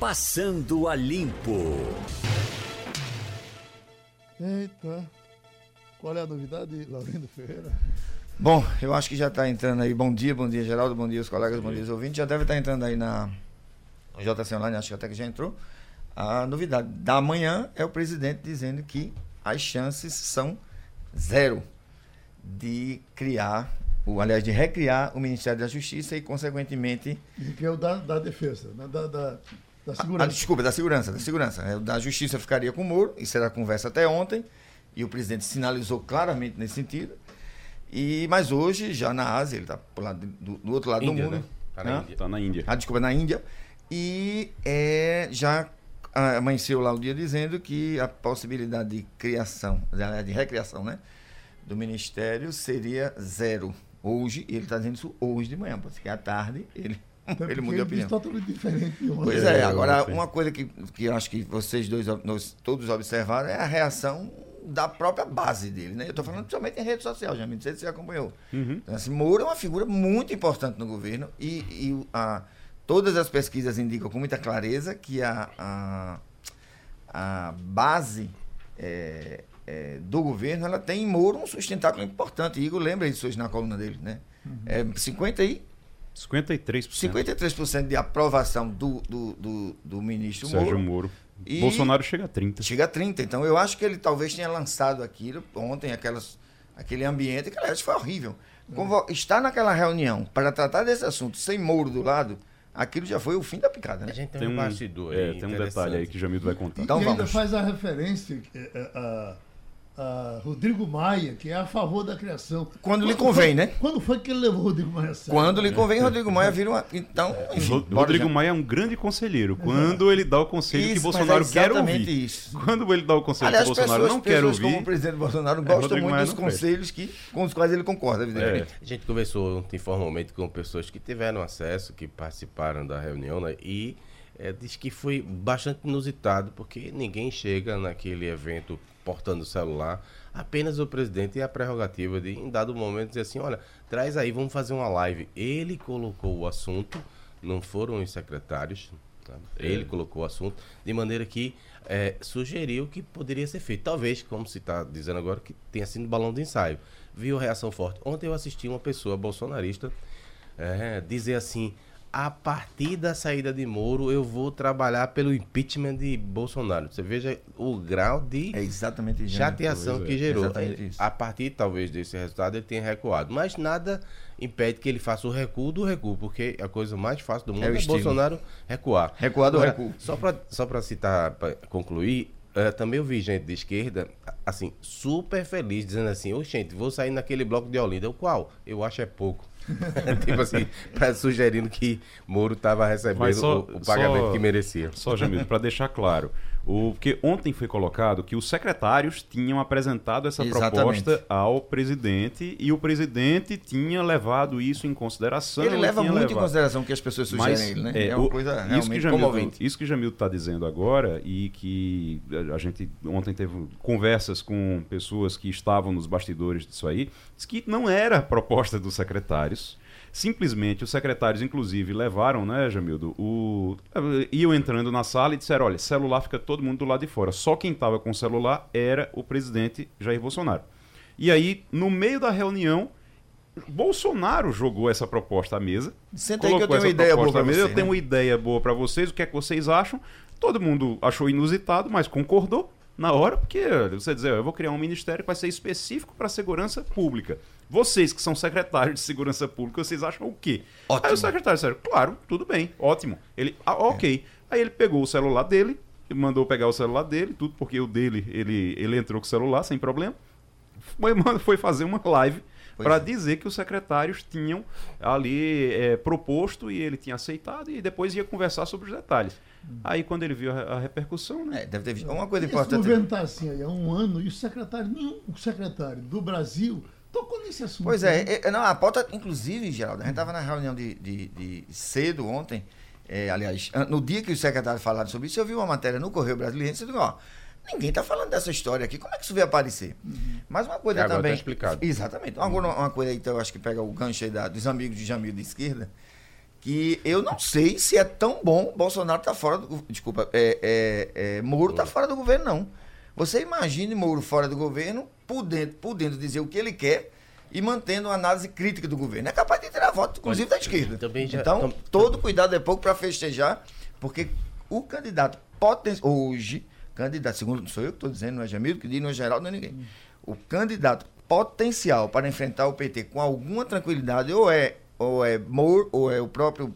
Passando a Limpo. Eita. Qual é a novidade, Laurindo Ferreira? Bom, eu acho que já está entrando aí. Bom dia, bom dia, Geraldo, bom dia, os colegas, bom dia, os ouvintes. Já deve estar tá entrando aí na JC Online, acho que até que já entrou. A novidade da manhã é o presidente dizendo que as chances são zero de criar, ou, aliás, de recriar o Ministério da Justiça e, consequentemente. Que é o da, da defesa, né? da, da, da segurança. Ah, desculpa, da segurança, da segurança. É, da Justiça ficaria com o Moro, isso era a conversa até ontem, e o presidente sinalizou claramente nesse sentido. E, mas hoje, já na Ásia, ele está do, do, outro lado Índia, do mundo. Está né? Tá, tá na Índia. Ah, desculpa, na Índia. E é, já amanheceu lá o dia dizendo que a possibilidade de criação, de recriação, né? Do Ministério seria zero. Hoje, ele está dizendo isso hoje de manhã, porque à tarde ele ele mudou a opinião. totalmente diferente. Pois é, agora uma coisa que, que eu acho que vocês dois, nós todos observaram é a reação da própria base dele, né? Eu estou falando principalmente em rede social, já não sei se você acompanhou. Uhum. Então, assim, Moura é uma figura muito importante no governo e, e a, todas as pesquisas indicam com muita clareza que a, a, a base é, é, do governo ela tem em Moro um sustentáculo importante. Igor lembra disso hoje na coluna dele, né? Uhum. É 50 e 53%. 53% de aprovação do, do, do, do ministro Sérgio Moro. Moro. E Bolsonaro chega a 30. Chega a 30. Então eu acho que ele talvez tenha lançado aquilo ontem, aquelas, aquele ambiente que, aliás, foi horrível. Convo estar naquela reunião para tratar desse assunto sem Moro do lado, aquilo já foi o fim da picada, né? A gente tem, tem um, bastidor é, tem um detalhe aí que Jamil vai contar. Então e vamos. ainda faz a referência é, a, uh, Rodrigo Maia, que é a favor da criação. Quando, quando lhe convém, foi, né? Quando foi que ele levou Rodrigo Maia a sério? Quando lhe convém, Rodrigo Maia vira uma. Então, enfim, Rodrigo Maia é um grande conselheiro. Quando ele dá o conselho isso, que Bolsonaro é quer ouvir. Isso. Quando ele dá o conselho Aliás, que Bolsonaro pessoas, não quer ouvir. como o presidente Bolsonaro gostam é, muito Maia dos conselhos que, com os quais ele concorda, evidentemente. É. A gente conversou informalmente com pessoas que tiveram acesso, que participaram da reunião, né? E é, diz que foi bastante inusitado, porque ninguém chega naquele evento portando o celular apenas o presidente tem a prerrogativa de, em dado momento, dizer assim: olha, traz aí, vamos fazer uma live. Ele colocou o assunto, não foram os secretários, tá? é. ele colocou o assunto, de maneira que é, sugeriu que poderia ser feito. Talvez, como se está dizendo agora, que tenha sido balão de ensaio. Viu reação forte. Ontem eu assisti uma pessoa bolsonarista é, dizer assim a partir da saída de Moro, eu vou trabalhar pelo impeachment de Bolsonaro. Você veja o grau de é exatamente chateação que é. gerou. a partir, talvez, desse resultado, ele tenha recuado. Mas nada impede que ele faça o recuo do recuo, porque a coisa mais fácil do mundo é, é Bolsonaro recuar. Recuar do Agora, recuo. Só para só citar, para concluir, uh, também eu vi gente de esquerda, assim, super feliz, dizendo assim, ô, gente, vou sair naquele bloco de Olinda. O qual? Eu acho é pouco. tipo assim, pra, sugerindo que Moro estava recebendo só, o, o, pagamento só, que merecia. Só, Jamil, para deixar claro. O, porque ontem foi colocado que os secretários tinham apresentado essa Exatamente. proposta ao presidente e o presidente tinha levado isso em consideração. Ele leva muito levado. em consideração que as pessoas sugerem Mas, ele, né? É, é uma o, coisa isso que Jamil, comovente. Isso que Jamil está dizendo agora e que a gente ontem teve conversas com pessoas que estavam nos bastidores disso aí, diz que não era a proposta dos secretários Simplesmente os secretários, inclusive, levaram, né, Jamildo, o... iam entrando na sala e disseram: olha, celular fica todo mundo do lado de fora. Só quem estava com o celular era o presidente Jair Bolsonaro. E aí, no meio da reunião, Bolsonaro jogou essa proposta à mesa. Senta aí que eu tenho uma ideia boa pra mesa. Você, eu tenho uma ideia boa para vocês. O que é que vocês acham? Todo mundo achou inusitado, mas concordou na hora, porque você dizer, eu vou criar um ministério que vai ser específico para segurança pública. Vocês que são secretários de segurança pública, vocês acham o quê? Ótimo. Aí o secretário disseram, claro, tudo bem, ótimo. Ele, ah, ok. É. Aí ele pegou o celular dele, mandou pegar o celular dele, tudo porque o dele, ele, ele entrou com o celular sem problema. Foi, foi fazer uma live para é. dizer que os secretários tinham ali é, proposto e ele tinha aceitado e depois ia conversar sobre os detalhes. Hum. Aí quando ele viu a, a repercussão, né? É, deve ter visto. Uma coisa importante. O governo está assim há um ano e o secretário, nenhum secretário do Brasil tocou nesse assunto. Pois é, né? é não, a pauta, inclusive, Geraldo, a gente estava na reunião de, de, de cedo ontem, é, aliás, no dia que os secretários falaram sobre isso, eu vi uma matéria no Correio Brasileiro, e disse, ó, ninguém está falando dessa história aqui, como é que isso veio aparecer? Uhum. Mas uma coisa agora tá também... Tá explicado. Exatamente. Agora, uma coisa aí, então, eu acho que pega o gancho aí da, dos amigos de Jamil de esquerda, que eu não sei se é tão bom Bolsonaro tá fora do. Desculpa, é, é, é, Moro tá fora do governo, não. Você imagine Moro fora do governo, podendo, podendo dizer o que ele quer e mantendo uma análise crítica do governo. É capaz de tirar voto, inclusive, da esquerda. Também já- então, tam- todo cuidado é pouco para festejar, porque o candidato potencial. Hoje, candidato, segundo não sou eu que estou dizendo, não é Jamil, que diz, não é geral, não é ninguém. O candidato potencial para enfrentar o PT com alguma tranquilidade, ou é, ou é Moro, ou é o próprio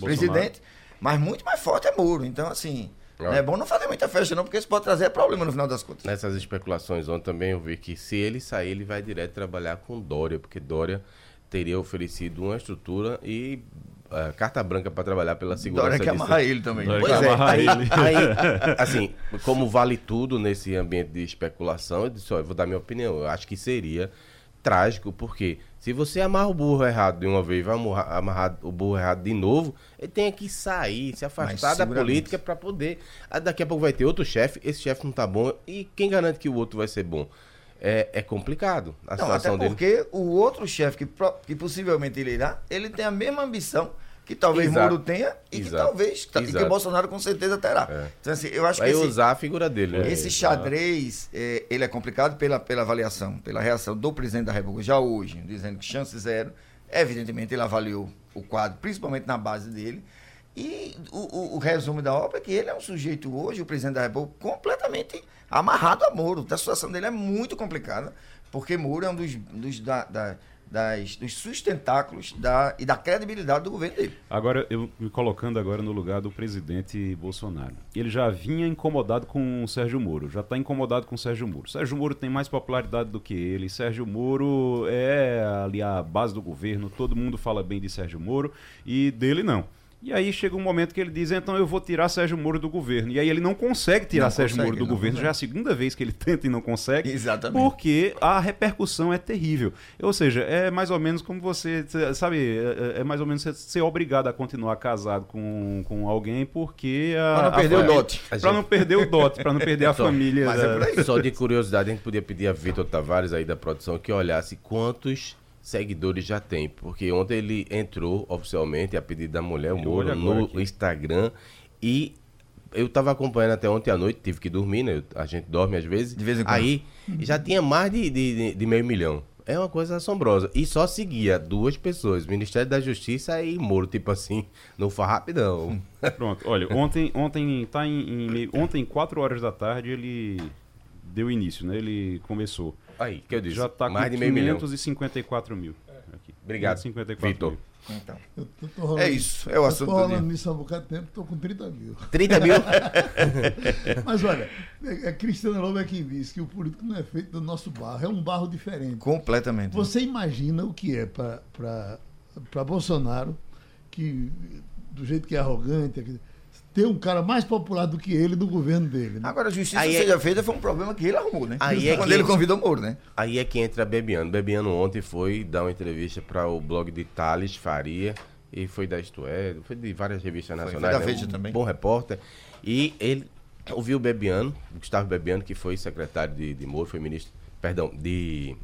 presidente, mas muito mais forte é Moro. Então, assim, Ah. não é bom não fazer muita festa, não, porque isso pode trazer problema no final das contas. Nessas especulações ontem também eu vi que se ele sair, ele vai direto trabalhar com Dória, porque Dória teria oferecido uma estrutura e eh, carta branca para trabalhar pela segurança Dória que disso. amarrar ele também. Dória Pois é, aí, aí, assim, como vale tudo nesse ambiente de especulação, eu disse, ó, eu vou dar minha opinião. Eu acho que seria trágico, porque se você amarra o burro errado de uma vez vai amarrar, o burro errado de novo, ele tem que sair, se afastar da política para poder. Aí daqui a pouco vai ter outro chefe, esse chefe não tá bom, e quem garante que o outro vai ser bom? É, é complicado a Não, até situação dele. porque o outro chefe que, que possivelmente ele irá, ele tem a mesma ambição que talvez Exato. Moro tenha e que Exato. talvez e que Bolsonaro com certeza terá. É. Então assim, eu acho Vai que esse, usar a figura dele, né? esse xadrez, é, ele é complicado pela, pela avaliação, pela reação do presidente da República já hoje, dizendo que chance zero. Evidentemente, ele avaliou o quadro, principalmente na base dele. E o, o- o resumo da obra é que ele é um sujeito hoje, o presidente da República, completamente amarrado a Moro. A situação dele é muito complicada, porque Moro é um dos, dos, da- da- das- dos sustentáculos da, e da credibilidade do governo dele. Agora, eu me colocando agora no lugar do presidente Bolsonaro. Ele já vinha incomodado com o Sérgio Moro, já está incomodado com o Sérgio Moro. Sérgio Moro tem mais popularidade do que ele. Sérgio Moro é ali a base do governo, todo mundo fala bem de Sérgio Moro e dele não. E aí chega um momento que ele diz, então eu vou tirar Sérgio Moro do governo. E aí ele não consegue tirar Não Sérgio consegue, Moro do não governo. consegue. Já é a segunda vez que ele tenta e não consegue. Exatamente. Porque a repercussão é terrível. Ou seja, é mais ou menos como você, cê- sabe, é, é mais ou menos você ser obrigado a continuar casado com, com alguém porque a, Pra não a perder o família- dote. Pra não perder o dote, pra não perder a Só- família. mas é por aí. Só de curiosidade, a gente podia pedir a Vitor Tavares aí da produção que olhasse quantos seguidores já tem. Porque ontem ele entrou oficialmente a pedido da mulher, o Moro, no aqui. Instagram. E eu tava acompanhando até ontem à noite, tive que dormir, né? A gente dorme às vezes. De vez em quando. Aí já tinha mais de, de, de- meio milhão. É uma coisa assombrosa. E só seguia duas pessoas, Ministério da Justiça e Moro, tipo assim, não foi rapidão. Pronto, olha, ontem, ontem tá em, em ontem, 4 horas da tarde, ele deu início, né? Ele começou. Aí, que eu disse, Já tá mais com de meio milhão. 554 mil. Aqui. Obrigado, 554 Vitor. mil. Então, Eu tô, tô rolando, é isso, é o eu assunto do rolando nisso há um bocado de tempo, tô com 30 mil. 30 mil? Mas olha, é, é Cristiano Lobo é quem diz que o político não é feito do nosso barro, é um barro diferente. Completamente. Você imagina o que é para Bolsonaro, que do jeito que é arrogante, que- ter um cara mais popular do que ele no governo dele. né? Agora, a justiça Aí é- seja feita foi um problema que ele arrumou, né? Aí é Quando que- ele convidou Moro, né? Aí é que entra Bebiano. Bebiano ontem foi dar uma entrevista para o blog de Thales Faria e foi da Isto É, foi de várias revistas Foi, nacionais. foi da né? Veja Um também. Bom repórter. E ele ouviu o Bebiano, Gustavo Bebiano, que foi secretário de, de Moro, foi ministro, perdão, de,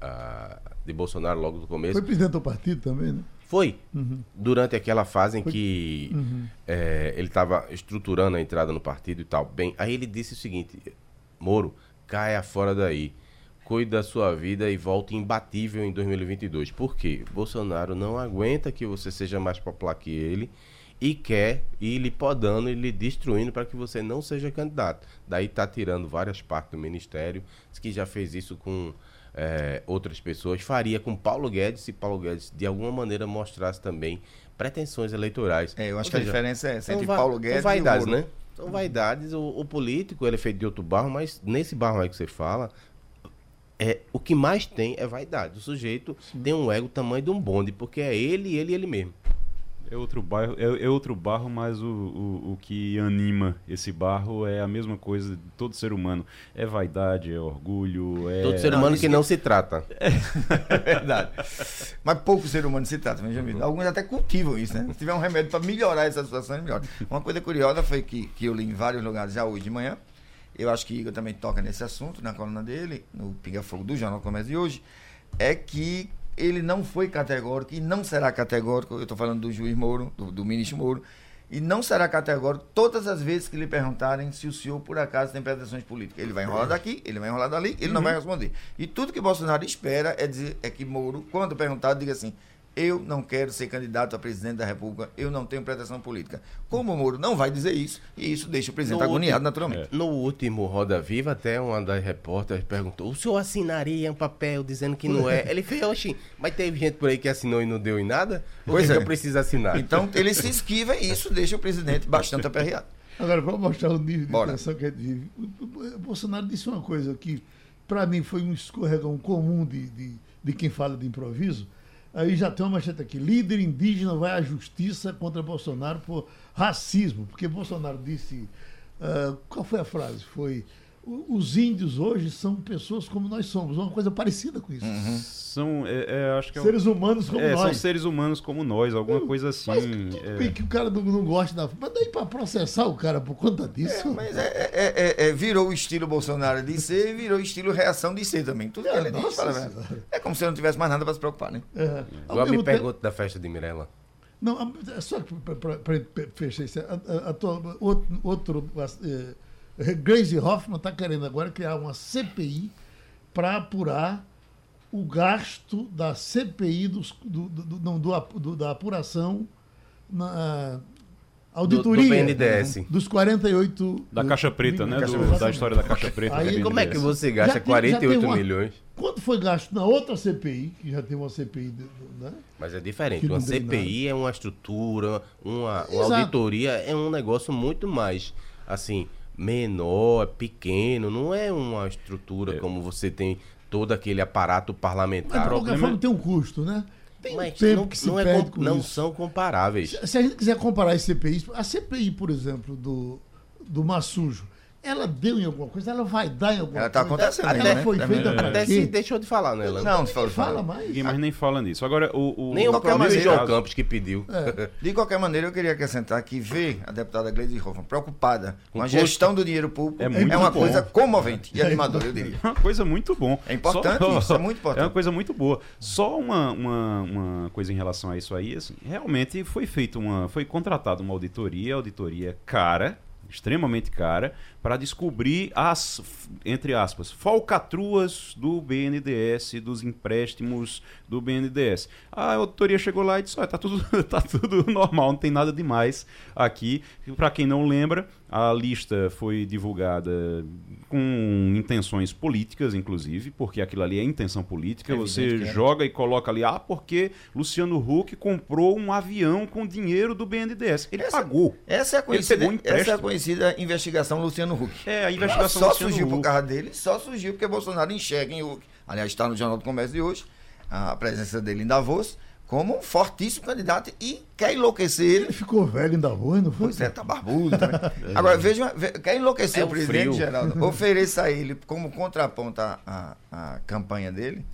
ah, de Bolsonaro logo no começo. Foi presidente do partido também, né? Foi. Durante aquela fase em que é, ele estava estruturando a entrada no partido e tal. Bem, aí ele disse o seguinte: Moro, caia fora daí. Cuide da sua vida e volte imbatível em 2022. Por quê? Bolsonaro não aguenta que você seja mais popular que ele e quer ir lhe podando e lhe destruindo para que você não seja candidato. Daí tá tirando várias partes do ministério. Diz que já fez isso com é, outras pessoas. Faria com Paulo Guedes se Paulo Guedes de alguma maneira mostrasse também pretensões eleitorais. É, eu acho Ou que a diferença é essa são entre Paulo Guedes vaidades, e o Moro. né? São vaidades. O, o político ele é feito de outro barro, mas nesse barro aí que você fala, é, o que mais tem é vaidade. O sujeito tem um ego tamanho de um bonde, porque é ele, ele e ele mesmo. É outro bairro, é, é outro barro, mas o, o, o que anima esse barro é a mesma coisa de todo ser humano. É vaidade, é orgulho, é. Todo ser não, humano isso que não se trata. É verdade. Mas pouco ser humano se trata, Benjamin. Alguns até cultivam isso, né? Se tiver um remédio para melhorar essa situação, é melhor. Uma coisa curiosa foi que, que eu li em vários lugares já hoje de manhã. Eu acho que Igor também toca nesse assunto, na coluna dele, no Pinga Fogo do Jornal Comércio de hoje. É que ele não foi categórico e não será categórico. Eu estou falando do juiz Moro, do, do ministro Moro, e não será categórico todas as vezes que lhe perguntarem se o senhor, por acaso, tem pretensões políticas. Ele vai enrolar daqui, ele vai enrolar dali, ele não vai responder. E tudo que Bolsonaro espera é, dizer, é que Moro, quando perguntado, diga assim: eu não quero ser candidato a presidente da República, eu não tenho pretensão política. Como o Moro não vai dizer isso, e isso deixa o presidente No agoniado último- naturalmente. No último Roda Viva, até uma das repórteres perguntou: o senhor assinaria um papel dizendo que não é? Ele fez, oxi, mas teve gente por aí que assinou e não deu em nada? Pois que é. que eu preciso assinar? Então ele se esquiva e isso deixa o presidente bastante aperreado. Agora, para mostrar o nível de Bora. tensão que a gente vive, o Bolsonaro disse uma coisa que, para mim, foi um escorregão comum de, de, de quem fala de improviso. Aí já tem uma manchete aqui: líder indígena vai à justiça contra Bolsonaro por racismo. Porque Bolsonaro disse. ah, qual foi a frase? Foi. "O- Os índios hoje são pessoas como nós somos, uma coisa parecida com isso. São, é, é, acho que é um- Seres humanos como é, são nós. seres humanos como nós, alguma coisa assim. Mas tudo é. bem que o cara não, não gosta da. Mas daí para processar o cara por conta disso. Mas é, é- é- é- virou o estilo Bolsonaro de ser e virou o estilo reação de ser também. Tudo que É, ele diz, fala. É como se não tivesse mais nada para se preocupar, né? É. Agora me pergunta da festa de Mirella. Não, só para fechar isso. A, a, a tua- outro. outro eh, Grace Hoffman está querendo agora criar uma CPI para apurar o gasto da CPI dos, do, do, do- não, do da apuração na auditoria do BNDES. dos 48 Da Caixa Preta, né? Caixa Preta. da história da Caixa Preta. Aí, Como é que você gasta tem- já tem 48 uma- milhões? Quanto foi gasto na outra CPI, que já tem uma CPI, né? Mas é diferente. Que Uma CPI é uma estrutura, uma, uma auditoria é um negócio muito mais, assim, menor, pequeno. Não é uma estrutura como você tem todo aquele aparato Mas, parlamentar. de qualquer forma, é- tem um custo, né? Tem um Mas tempo não, que se não é com- com não isso. são comparáveis. Se a gente quiser comparar as CPIs, a CPI, por exemplo, do, do Massujo, ela deu em alguma coisa, ela vai dar em alguma Ela tá coisa. acontecendo Ela ainda, né? foi feita é. para Até se deixou de falar nela. Não, se fala, Fala fala. mais. Ninguém mais nem fala nisso. Agora, o. o Nem o próprio maneira, João Campos que pediu. De qualquer maneira, eu queria acrescentar que ver a deputada Gleisi Hoffmann preocupada com a custo. gestão do dinheiro público É é, uma bom. coisa comovente e animadora, eu diria. É uma coisa muito bom. É importante isso, é muito importante. É uma coisa muito boa. Só uma, uma, uma coisa em relação a isso aí, assim, realmente foi feita uma. Foi contratada uma auditoria, auditoria cara, extremamente cara, para descobrir as, entre aspas, falcatruas do BNDES, dos empréstimos do BNDES. A auditoria chegou lá e disse: olha, tá tudo, tá tudo normal, não tem nada demais aqui. Para quem não lembra, a lista foi divulgada com intenções políticas, inclusive, porque aquilo ali é intenção política. É Você é. joga e coloca ali, ah, porque Luciano Huck comprou um avião com dinheiro do BNDES. Ele Essa- pagou. Essa é a conhecida, essa é a conhecida investigação Luciano Huck. É, a Ela investigação só Luciano surgiu por Huck. causa dele, só surgiu porque Bolsonaro enxerga em Huck. Aliás, está no Jornal do Comércio de hoje, a presença dele em Davos, como um fortíssimo candidato e quer enlouquecer ele. Ele ficou velho em Davos, não foi? Pois é, tá barbudo também. Agora, veja, ve- quer enlouquecer É o presidente, frio. Geraldo? Ofereça a ele como contraponto à, campanha dele,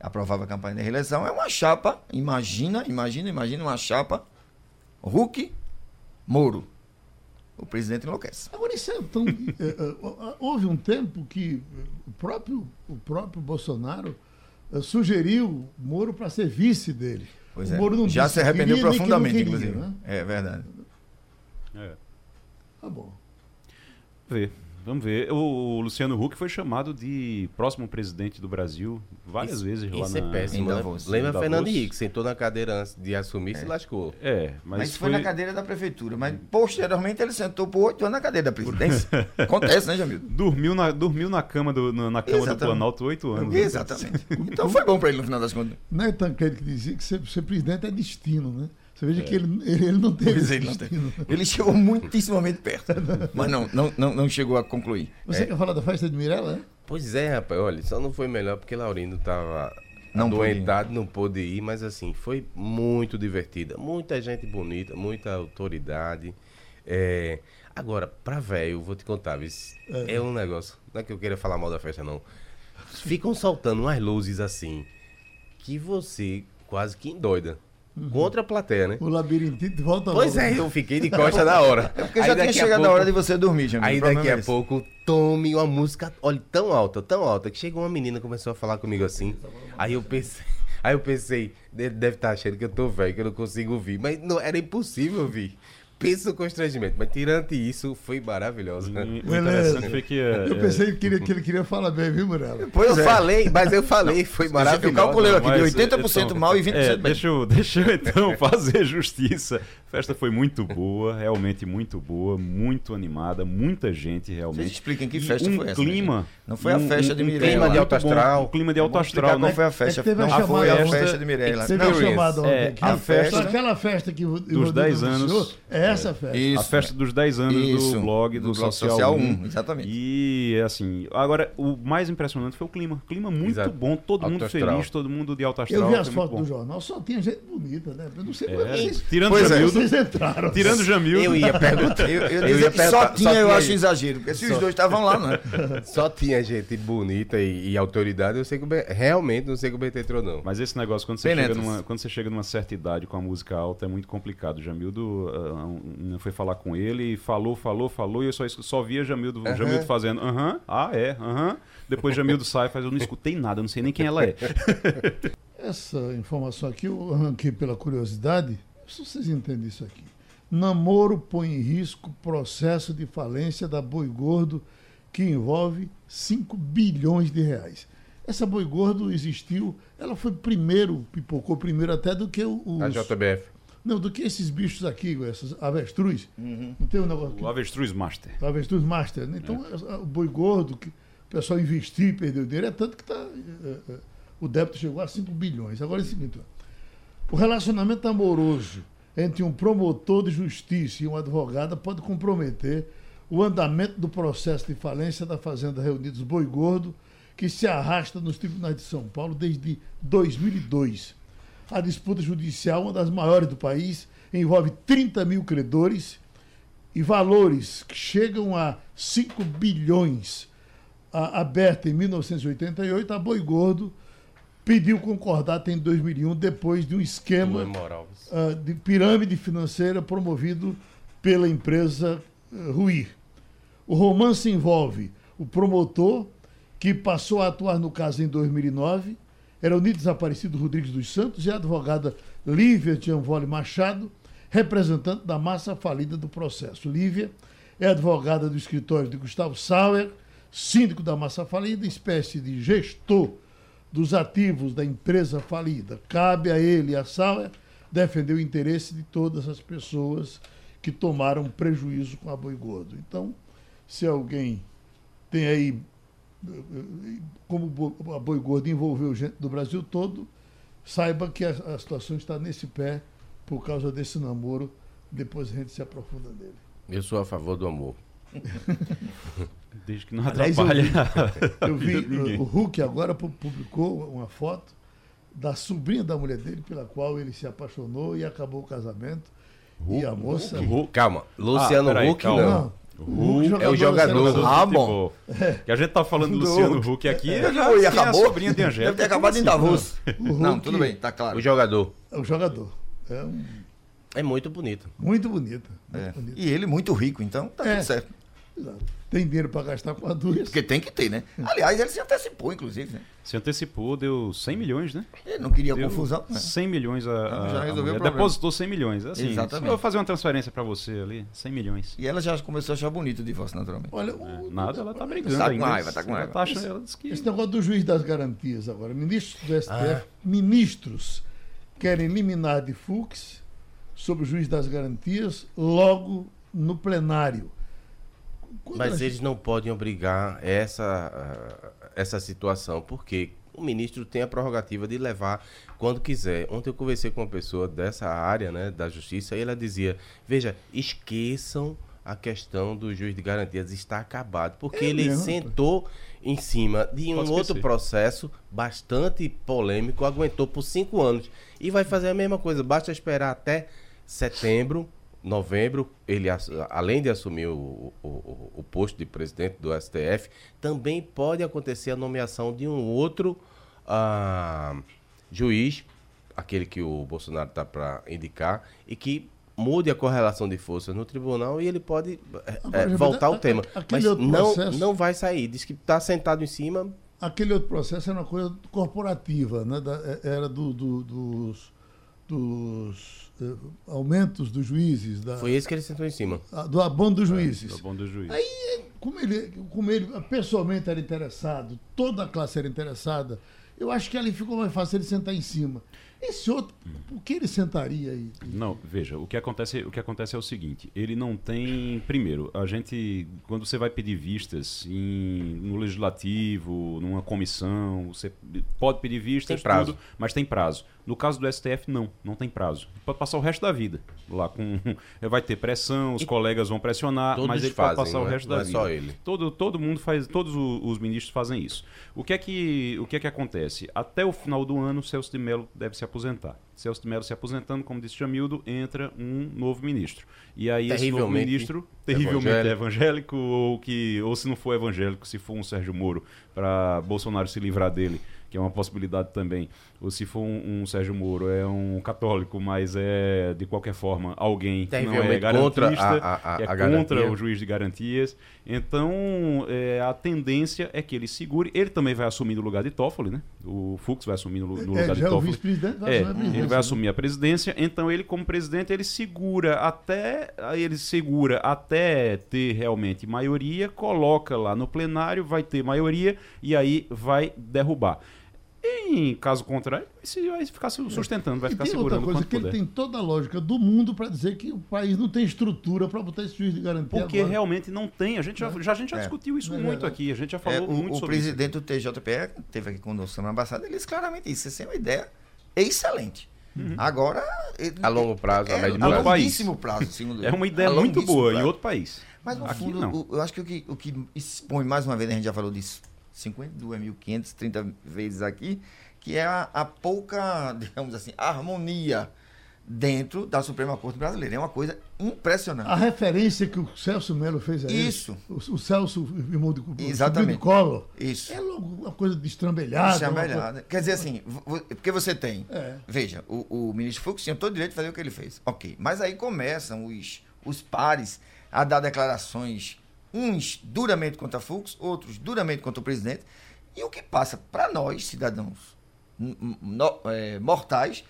a provável campanha de reeleição, é uma chapa, imagina, imagina, imagina uma chapa, Huck, Moro. O presidente enlouquece. Agora, isso é tão. eh, eh, houve um tempo que o próprio, o próprio Bolsonaro sugeriu Moro para ser vice dele. Pois o é. Moro não Já disse se arrependeu queria, que profundamente, queria, inclusive. né? É verdade. É. Tá bom. Vamos ver. Vamos ver. O Luciano Huck foi chamado de próximo presidente do Brasil várias Isso- vezes lá Isso na... é péssimo, em né? Davos. Lembra. Fernando Henrique, sentou na cadeira antes de assumir e se lascou. É, mas, Mas, foi, na cadeira da prefeitura. Mas posteriormente ele sentou por oito anos na cadeira da presidência. Acontece, né, Jamil? Dormiu na, dormiu na cama do, na, na cama do. Planalto oito anos. né? Exatamente. Então foi bom para ele no final das contas. Não é Tancredo que dizia que ser, ser presidente é destino, né? Você veja que ele, ele, não teve Pois é, ele, ele chegou muitíssimamente perto, mas não, não, não, não chegou a concluir. Você É, quer falar da festa de Mirella? é? Pois é, rapaz, olha, só não foi melhor porque Laurindo tava Não pôde ir. adoentado, não pôde ir, mas assim, foi muito divertida. Muita gente bonita, muita autoridade. É, Agora, pra velho, vou te contar, vice, é. um negócio. Não é que eu queira falar mal da festa, não. Ficam soltando umas luzes assim que você quase que endoida. Contra a plateia, né? O labirintite volta Pois logo. é, eu fiquei de costa na hora. É porque já tinha chegado a hora de você dormir, Jamil. Aí daqui é a pouco, tome uma música, olha, tão alta, tão alta, que chegou uma menina e começou a falar comigo assim. Aí eu pensei, Aí eu pensei, ele deve estar achando que eu tô velho, que eu não consigo ouvir. Mas não, era impossível ouvir. Pensa no constrangimento. Mas tirante isso, foi maravilhoso. né? O interessante foi que. é, Eu pensei que ele, que ele queria falar bem, viu, Murela? Pois eu é. falei, mas eu falei, foi maravilhoso. Eu calculei aqui, de Mas, 80% então, mal e 20% é, bem. deixa, eu, deixa eu então fazer justiça. A festa foi muito boa, realmente muito boa, muito animada, muita gente realmente. Vocês expliquem que E festa um foi essa, clima. Não foi a festa um- de um Mireia clima de Alto astral. Um clima de alto astral, qual né? foi a festa. É não, chamada foi a festa de. Teve a chamada ontem É, aqui. a festa- Aquela festa que o Dos 10 anos. É essa festa. Isso. A festa dos 10 anos Isso, do blog do, do blog Social, Social 1. 1, exatamente. E assim, agora o mais impressionante foi o clima. Clima muito Exato. bom, todo Alto mundo astral. feliz, todo mundo de alto astral. Eu vi as fotos do jornal, só tinha gente bonita, né? Eu não sei como é que É, vocês, tirando Pois é. Jamildo, vocês entraram. tirando Jamildo. Eu ia perguntar. Eu, eu, Eu dizer ia que perguntar- só tinha, só eu tinha- acho exagero. Porque se os só- dois estavam lá, não é? Só tinha gente bonita e, e autoridade. Eu sei que realmente não sei que o BT entrou, não. Mas esse negócio, quando você, chega numa, quando você chega numa certa idade com a música alta, é muito complicado. Jamildo um, foi falar com ele, e falou, falou, falou, e eu só, só via Jamildo, Jamildo fazendo, aham, ah, é, aham. Depois Jamildo sai e faz, eu não escutei nada, eu não sei nem quem ela é. Essa informação aqui eu arranquei pela curiosidade. Se vocês entendem isso aqui. Namoro põe em risco processo de falência da Boi Gordo que envolve 5 bilhões de reais. Essa Boi Gordo existiu, ela foi primeiro, pipocou primeiro até do que o- os, A JBF. Não, do que esses bichos aqui, essas avestruz. Não tem um negócio aqui. O Avestruz Master. O Avestruz Master. Né? Então, a- o boi gordo, que o pessoal investiu e perdeu dinheiro, é tanto que tá, é, é, o débito chegou a 5 bilhões. Agora é o seguinte: o relacionamento amoroso entre um promotor de justiça e um advogado pode comprometer o andamento do processo de falência da Fazenda Reunidos Boi Gordo, que se arrasta nos tribunais de São Paulo desde 2002. A disputa judicial, uma das maiores do país, envolve 30 mil credores e valores que chegam a 5 bilhões. A, aberta em 1988, a Boi Gordo pediu concordata em 2001, depois de um esquema ah, de pirâmide financeira promovido pela empresa ah, Ruir. O romance envolve o promotor, que passou a atuar no caso em 2009, era o desaparecido Rodrigues dos Santos, e a advogada Lívia Gianvoli Machado, representante da massa falida do processo. Lívia é advogada do escritório de Gustavo Sauer, síndico da massa falida, espécie de gestor dos ativos da empresa falida. Cabe a ele a Sauer defender o interesse de todas as pessoas que tomaram prejuízo com a Boi Gordo. Então, se alguém tem aí, como a Boi Gordo envolveu gente do Brasil todo, saiba que a, a situação está nesse pé por causa desse namoro. Depois a gente se aprofunda nele. Eu sou a favor do amor. Desde que não Aliás, eu atrapalha. vi- Eu vi, o Hulk agora pu- publicou uma foto da sobrinha da mulher dele, pela qual ele se apaixonou e acabou o casamento. e a moça. Hulk? Calma, Luciano Ah, peraí, Huck calma. não. Hulk, é o jogador. da seleção. Ah, bom. futebol. Que a gente tá falando do Luciano Hulk. Huck aqui. Eu já e tem a acabou? sobrinha de Angélica. Deve ter acabado em assim? Davos. O Não, Hulk tudo bem, tá claro. O jogador. É o jogador. É um- É muito bonito. muito bonita. Muito É. bonita. E ele muito rico, então tá É. tudo certo. Exato. Tem dinheiro para gastar com a duas. Porque tem que ter, né? Aliás, ele se antecipou, inclusive. Né? Se antecipou, deu 100 milhões, né? Ele não queria Deu confusão. Né? 100 milhões a, a, já a resolveu problema. Depositou 100 milhões. Assim, Exatamente. eu fazer uma transferência pra você ali, 100 milhões. E ela já começou a achar bonito o divórcio, naturalmente. Olha, o- Nada, ela tá brigando Tá com ainda. raiva, tá com Ela raiva. Tá achando, ela disse que... Esse negócio do juiz das garantias agora. Ministros do STF, Ah. ministros querem liminar de Fux sobre o juiz das garantias logo no plenário. Quando Mas gente- eles não podem obrigar essa, ah, essa situação, porque o ministro tem a prerrogativa de levar quando quiser. Ontem eu conversei com uma pessoa dessa área, né, da justiça, e ela dizia: veja, esqueçam a questão do juiz de garantias, está acabado, porque É ele mesmo, sentou em cima de um outro esquecer. processo bastante polêmico, aguentou por cinco anos e vai fazer a mesma coisa. Basta esperar até setembro, novembro, ele além de assumir o, o- o- posto de presidente do STF, também pode acontecer a nomeação de um outro ah, juiz, aquele que o Bolsonaro está para indicar, e que mude a correlação de forças no tribunal e ele pode eh, Agora, eh, já voltar ao tema. Mas outro não, processo- não vai sair. Diz que está sentado em cima, aquele outro processo era uma coisa corporativa, né? Da, é, era do, do, dos, dos eh, aumentos dos juízes. Da, Foi esse que ele sentou em cima. a- do abono dos juízes. É, do bom do juiz. Aí, como ele, como ele pessoalmente era interessado, toda a classe era interessada, eu acho que ali ficou mais fácil ele sentar em cima. Esse outro, por que ele sentaria aí? Não, veja, o que acontece, o que acontece é o seguinte, ele não tem, primeiro, a gente, quando você vai pedir vistas em, no legislativo, numa comissão, você pode pedir vistas, Tem prazo. tudo, mas tem prazo. No caso do STF, não, não tem prazo. Pode passar o resto da vida lá com, vai ter pressão, os colegas vão pressionar, mas ele fazem, pode passar não o é- resto não da é vida. só ele. Todo, todo mundo faz, todos os ministros fazem isso. O que é que, o que é que acontece? Até o final do ano, Celso de Mello deve se aposentar. Celso de Mello se aposentando, como disse Jamildo, entra um novo ministro. E aí esse novo ministro, terrivelmente evangélico. evangélico, ou que ou se não for evangélico, se for um Sérgio Moro, para Bolsonaro se livrar dele, que é uma possibilidade também. Ou se for um, um Sérgio Moro, é um católico, mas é de qualquer forma alguém que não é Terrivelmente contra garantista, a- a- é contra garantia. o juiz de garantias. Então, é, a tendência é que ele segure. Ele também vai assumir no lugar de Toffoli, né? O Fux vai assumir no, no É, lugar de é Toffoli. vice-presidente vai É, assumir a presidência, ele vai né? assumir a presidência, então ele como presidente ele segura até ele segura até ter realmente maioria, coloca lá no plenário, vai ter maioria e aí vai derrubar. Em caso contrário, ele vai ficar se sustentando, vai E ficar tem outra segurando coisa, que ele puder. tem toda a lógica do mundo para dizer que o país não tem estrutura para botar esse juiz de garantia Porque agora. realmente não tem. A gente já, já- a gente já É. discutiu isso é muito aqui. A gente já É, falou o, muito o sobre isso. presidente do TJPE, que teve aqui conosco semana passada, ele disse claramente isso. Essa é uma ideia excelente. Agora. ele- A longo prazo, a é, médio a prazo. longuíssimo prazo, segundo É uma ideia muito boa em prazo. outro país. Mas no Aqui fundo, não. o- eu acho que o, que o que expõe, mais uma vez, a gente já falou disso 52.530 vezes aqui, que é a, a pouca, digamos assim, harmonia dentro da Suprema Corte Brasileira. É uma coisa impressionante. A referência que o Celso Melo fez a ele, Isso. O, o Celso, irmão de, Exatamente. de Collor, Isso. é logo uma coisa destrambelhada. uma coisa-. Quer dizer assim, porque você tem. É. Veja, o, o ministro Fux tinha todo o direito de fazer o que ele fez. Ok. Mas aí começam os, os pares a dar declarações, uns duramente contra Fux, outros duramente contra o presidente. E o que passa para nós, cidadãos no- é, mortais,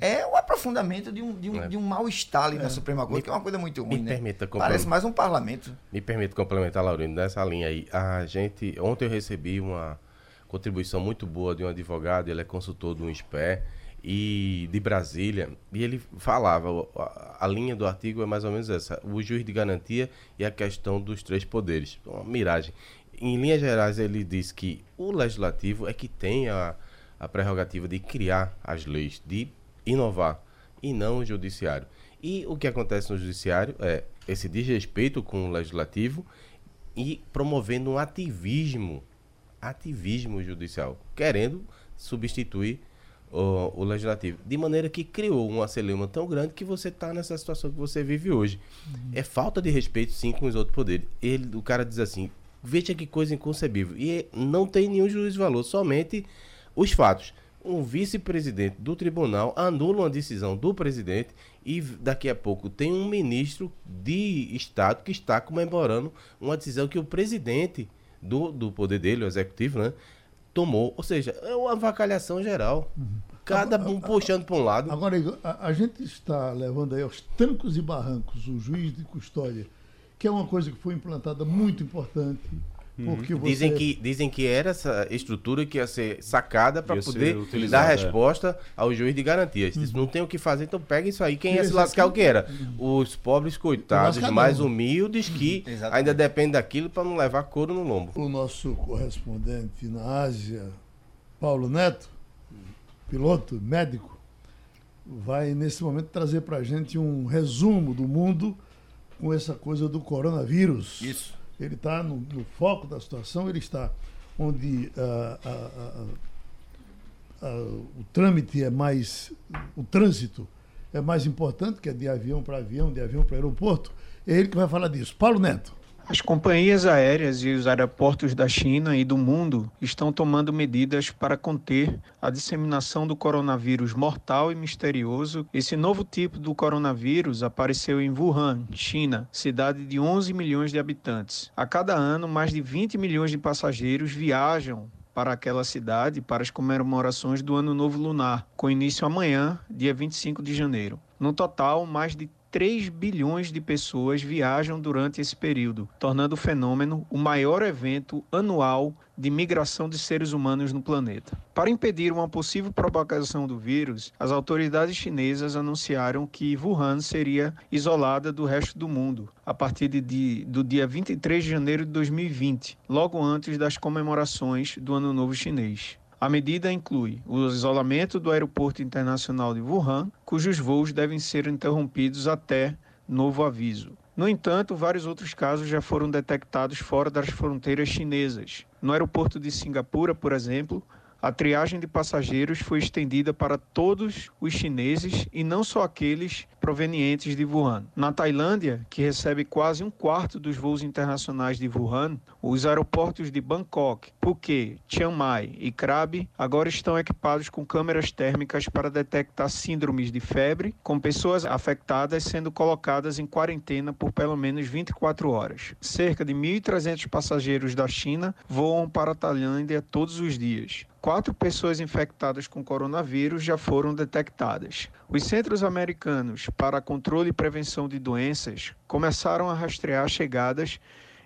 é o aprofundamento de um, de um, É. de um mal-estar ali na Suprema Corte, que é uma coisa muito ruim, me né? permita Parece mais um parlamento. Me permite complementar, Laurindo, nessa linha aí. A gente, ontem eu recebi uma contribuição muito boa de um advogado, ele é consultor do SPE e de Brasília, e ele falava, a, a linha do artigo é mais ou menos essa, o juiz de garantia e a questão dos três poderes. Uma miragem. Em linhas gerais, ele diz que o legislativo é que tem a, a prerrogativa de criar as leis, de inovar, e não o judiciário. E o que acontece no judiciário é esse desrespeito com o legislativo e promovendo um ativismo, ativismo judicial, querendo substituir o, o legislativo. De maneira que criou uma celeuma tão grande que você está nessa situação que você vive hoje. É falta de respeito, sim, com os outros poderes. Ele, o cara diz assim, veja que coisa inconcebível. E não tem nenhum de valor, somente os fatos. Um vice-presidente do tribunal anula uma decisão do presidente e daqui a pouco tem um ministro de Estado que está comemorando uma decisão que o presidente do, do poder dele, o executivo, né, tomou. Ou seja, é uma avacalhação geral. Cada um puxando para um lado. Agora, Igor, a, a gente está levando aí aos trancos e barrancos o juiz de custódia, que é uma coisa que foi implantada muito importante, porque você... Dizem que, dizem que era essa estrutura que ia ser sacada para poder dar é. resposta ao juiz de garantias. Disse, não tem o que fazer, então pega isso aí. Quem ia Esse se lascar aqui- o que era? Os pobres coitados, lascadão. mais humildes, que Exatamente. ainda dependem daquilo para não levar couro no lombo. O nosso correspondente na Ásia, Paulo Neto, piloto, médico, vai nesse momento trazer para a gente um resumo do mundo com essa coisa do coronavírus. Isso. Ele está no, no foco da situação, ele está onde ah, ah, ah, o trâmite é mais. o trânsito é mais importante, que é de avião para avião, de avião para aeroporto. É ele que vai falar disso. Paulo Neto. As companhias aéreas e os aeroportos da China e do mundo estão tomando medidas para conter a disseminação do coronavírus mortal e misterioso. Esse novo tipo do coronavírus apareceu em Wuhan, China, cidade de 11 milhões de habitantes. A cada ano, mais de 20 milhões de passageiros viajam para aquela cidade para as comemorações do Ano Novo Lunar, com início amanhã, dia 25 de janeiro. No total, mais de 3 bilhões de pessoas viajam durante esse período, tornando o fenômeno o maior evento anual de migração de seres humanos no planeta. Para impedir uma possível propagação do vírus, as autoridades chinesas anunciaram que Wuhan seria isolada do resto do mundo a partir de, do dia 23 de janeiro de 2020, logo antes das comemorações do Ano Novo Chinês. A medida inclui o isolamento do Aeroporto Internacional de Wuhan, cujos voos devem ser interrompidos até novo aviso. No entanto, vários outros casos já foram detectados fora das fronteiras chinesas. No aeroporto de Singapura, por exemplo, a triagem de passageiros foi estendida para todos os chineses e não só aqueles provenientes de Wuhan. Na Tailândia, que recebe quase um quarto dos voos internacionais de Wuhan, os aeroportos de Bangkok, Phuket, Chiang Mai e Krabi agora estão equipados com câmeras térmicas para detectar síndromes de febre, com pessoas afetadas sendo colocadas em quarentena por pelo menos 24 horas. Cerca de 1.300 passageiros da China voam para a Tailândia todos os dias quatro pessoas infectadas com coronavírus já foram detectadas. Os Centros Americanos para Controle e Prevenção de Doenças começaram a rastrear chegadas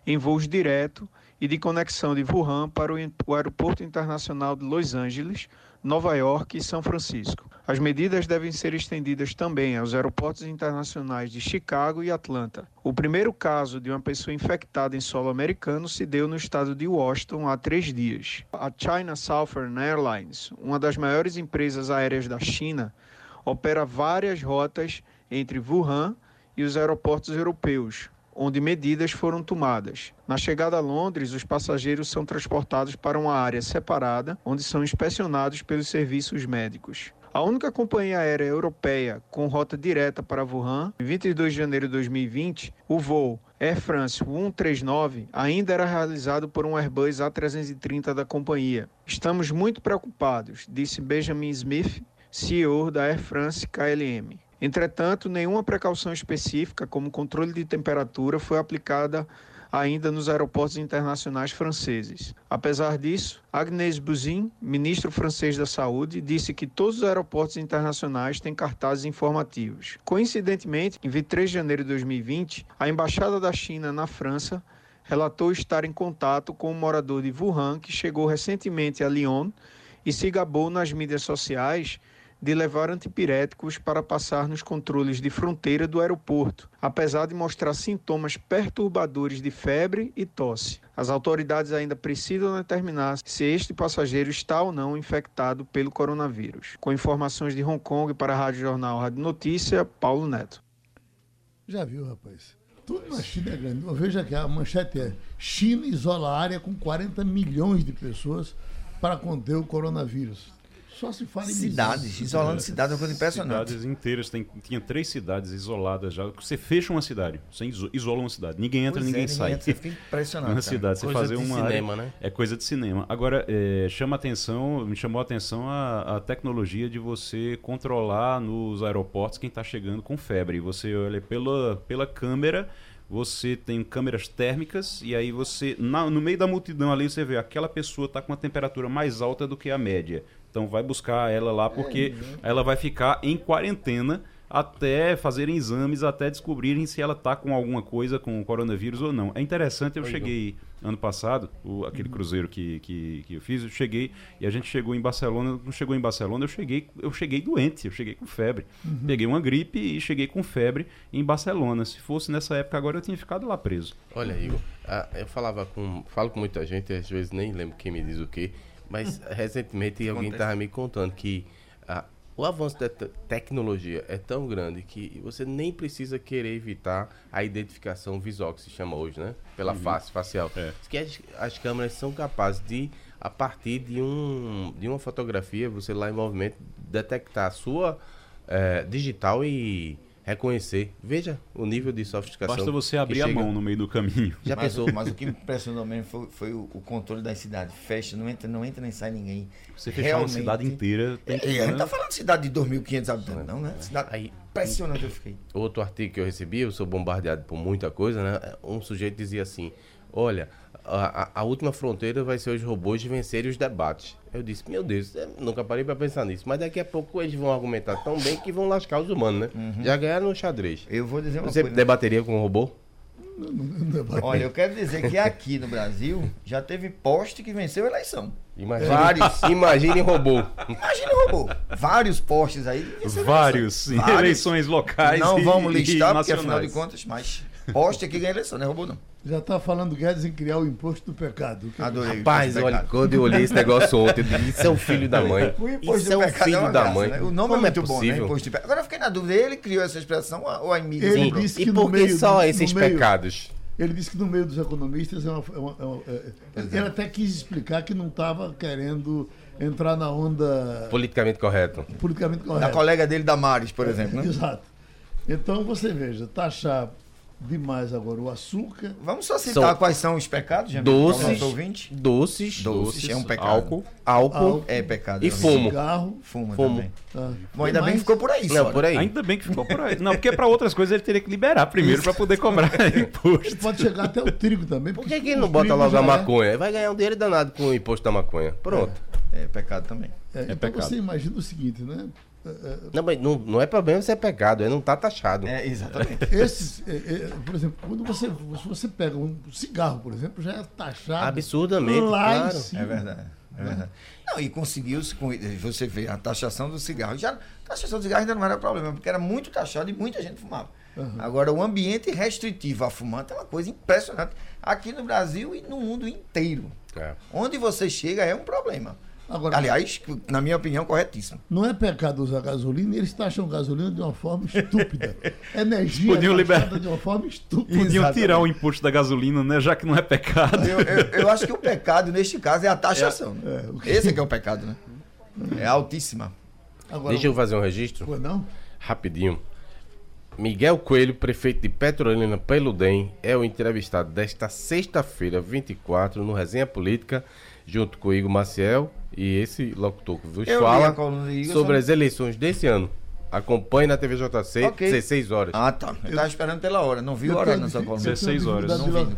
em voos direto e de conexão de Wuhan para o Aeroporto Internacional de Los Angeles, Nova York e São Francisco. As medidas devem ser estendidas também aos aeroportos internacionais de Chicago e Atlanta. O primeiro caso de uma pessoa infectada em solo americano se deu no estado de Washington há três dias. A China Southern Airlines, uma das maiores empresas aéreas da China, opera várias rotas entre Wuhan e os aeroportos europeus, onde medidas foram tomadas. Na chegada a Londres, os passageiros são transportados para uma área separada, onde são inspecionados pelos serviços médicos. A única companhia aérea europeia com rota direta para Wuhan, em 22 de janeiro de 2020, o voo Air France 139 ainda era realizado por um Airbus A330 da companhia. Estamos muito preocupados, disse Benjamin Smith, CEO da Air France KLM. Entretanto, nenhuma precaução específica, como controle de temperatura, foi aplicada ainda nos aeroportos internacionais franceses. Apesar disso, Agnès Buzyn, ministro francês da Saúde, disse que todos os aeroportos internacionais têm cartazes informativos. Coincidentemente, em 23 de janeiro de 2020, a embaixada da China na França relatou estar em contato com um morador de Wuhan que chegou recentemente a Lyon e se gabou nas mídias sociais de levar antipiréticos para passar nos controles de fronteira do aeroporto, apesar de mostrar sintomas perturbadores de febre e tosse. As autoridades ainda precisam determinar se este passageiro está ou não infectado pelo coronavírus. Com informações de Hong Kong para a Rádio Jornal Rádio Notícia, Paulo Neto. Já viu, rapaz? Tudo na China é grande. Veja que a manchete é: China isola a área com 40 milhões de pessoas para conter o coronavírus. Só se fala em cidades, isolando cidades é uma coisa impressionante. Cidades inteiras, tem, tinha três cidades isoladas já. Você fecha uma cidade, você isola uma cidade. Ninguém entra, Pois ninguém é, sai. Entra, você fica impressionante. Uma cidade, você Coisa fazer de uma cinema, área- né? É coisa de cinema. Agora, é, chama atenção, me chamou a atenção a, a tecnologia de você controlar nos aeroportos quem está chegando com febre. Você olha pela, pela câmera, você tem câmeras térmicas e aí você, na- no meio da multidão ali, você vê aquela pessoa está com uma temperatura mais alta do que a média. Então vai buscar ela lá porque ela vai ficar em quarentena até fazerem exames, até descobrirem se ela está com alguma coisa com o coronavírus ou não. É interessante, eu cheguei ano passado, o- aquele cruzeiro que, que, que eu fiz, eu cheguei e a gente chegou em Barcelona, não chegou em Barcelona, eu cheguei, eu cheguei doente, eu cheguei com febre. Peguei uma gripe e cheguei com febre em Barcelona. Se fosse nessa época agora eu tinha ficado lá preso. Olha, Igor, ah, eu falava com. Falo com muita gente, às vezes nem lembro quem me diz o quê, mas recentemente alguém estava me contando que ah, o avanço da te- tecnologia é tão grande que você nem precisa querer evitar a identificação visual, que se chama hoje, né? Pela face facial. É. Diz Que as, as câmeras são capazes de, a partir de, um, de uma fotografia, você lá em movimento, detectar a sua eh, digital e reconhecer. Veja o nível de sofisticação. Basta você abrir a chega. mão no meio do caminho. Já mas, pensou? mas o que me impressionou mesmo foi, foi o, o controle da cidade. Fecha, não entra, não entra nem sai ninguém. Você fechar uma Realmente- cidade inteira tem que. E a gente né? tá falando de cidade de 2.500 habitantes, não, né? Cidade Aí- impressionante eu fiquei. Outro artigo que eu recebi, eu sou bombardeado por muita coisa, né? Um sujeito dizia assim: olha, a, a- última fronteira vai ser os robôs vencerem os debates. Eu disse, meu Deus, eu nunca parei pra pensar nisso. Mas daqui a pouco eles vão argumentar tão bem que vão lascar os humanos, né? Já ganharam no xadrez. Eu vou dizer uma Você coisa. debateria com um robô? Olha, eu quero dizer que aqui no Brasil já teve poste que venceu a eleição. Imagine, Vários. Imagine robô. Imagina o robô. Vários postes aí. Vários. Vários. eleições locais Não e, vamos e listar, porque afinal de contas, mas poste aqui ganha eleição, não é robô não. Já está falando Guedes em criar o imposto do pecado. Que- Adorei. Rapaz, olha, quando eu olhei esse negócio ontem, eu disse, isso é o filho da mãe. O imposto Isso do é o pecado filho uma da graça, mãe. né? O nome Como é muito bom, né? possível? Imposto de pecado. Agora eu fiquei na dúvida, ele criou essa expressão ou a mídia Ele disse E que no por que meio só do- esses no meio- pecados? Ele disse que no meio dos economistas é uma. é uma- é uma- é- ele até quis explicar que não estava querendo entrar na onda Politicamente correto. politicamente Da correta. colega dele, Damares, por exemplo, né? Exato. Então você veja, taxar demais agora o açúcar. Vamos só citar São quais são os pecados, já doces, ouvinte? doces, Doces, é um pecado. álcool, álcool, Álcool. É pecado. E fumo. Cigarro. Fumo, Fumo. também. tá? Bom, ainda bem que ficou por aí Não, por aí. Ainda bem que ficou por aí. Não, porque para outras coisas ele teria que liberar primeiro para poder cobrar imposto. Pode chegar até o trigo também. Por que, que ele não bota logo a é- maconha? Vai ganhar um dinheiro danado com o imposto da maconha. Pronto. É pecado também. É, então pecado. você imagina o seguinte, né? Não, mas não, não é problema se é pecado, é não tá taxado. É, exatamente. Esses, é, é, por exemplo, quando você, se você pega um cigarro, por exemplo, já é taxado Absurdamente, lá em claro. cima. É verdade. É verdade. Não, e conseguiu-se, com- você vê a taxação do cigarro. Já, a taxação do cigarro ainda não era problema, porque era muito taxado e muita gente fumava. Agora, o ambiente restritivo a fumante é uma coisa impressionante. Aqui no Brasil e no mundo inteiro. É. Onde você chega é um problema. Agora, Aliás, na minha opinião, corretíssimo. não é pecado usar gasolina, e eles taxam gasolina de uma forma estúpida. Energia Podiam é liberar- de uma forma estúpida. Podiam Exatamente. tirar o imposto da gasolina, né? Já que não é pecado. Eu, eu, eu acho que o pecado, neste caso, é a taxação. né? É, o que- Esse é que é o pecado, né? É altíssima. Agora, Deixa eu fazer um registro. Foi não? Rapidinho. Miguel Coelho, prefeito de Petrolina pelo DEM, é o entrevistado desta sexta-feira, 24, no Resenha Política, junto com o Igor Maciel e esse locutor que vos Eu fala a Igor, sobre só- as eleições desse ano. Acompanhe na TVJC, Ok. 16 horas. Ah, tá. Eu estava esperando pela hora. Não vi o Eu horário difi- coluna. eu tenho 16 horas. Não vi. lo-.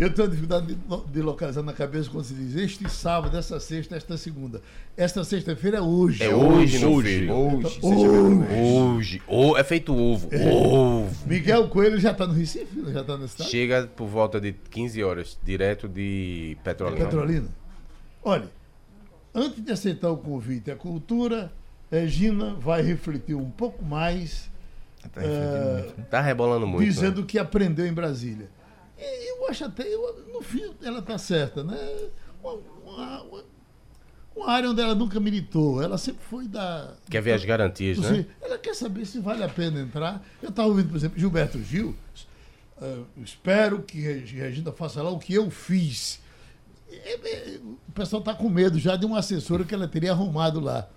Eu tenho dificuldade de, de localizar na cabeça quando se diz este sábado, essa sexta, esta segunda. Esta sexta-feira é hoje. É hoje, meu Hoje. Hoje. seja Hoje. Hoje. O- é feito ovo. Ovo. Miguel Coelho já está no Recife? Já está na cidade? Chega por volta de 15 horas, direto de Petrolina. Petrolina. Olha, antes de aceitar o convite à cultura, Regina vai refletir um pouco mais, Tá refletindo eh, muito. Tá rebolando muito. dizendo né? o que aprendeu em Brasília. E eu acho até, eu- no fim, ela está certa, né? Uma, uma- uma- uma área onde ela nunca militou, ela sempre foi da. Quer ver as garantias, né? ela quer saber se vale a pena entrar. Eu estava ouvindo, por exemplo, Gilberto Gil. eh, espero que Regi- Regina faça lá o que eu fiz. O pessoal está com medo já de uma assessora que ela teria arrumado lá.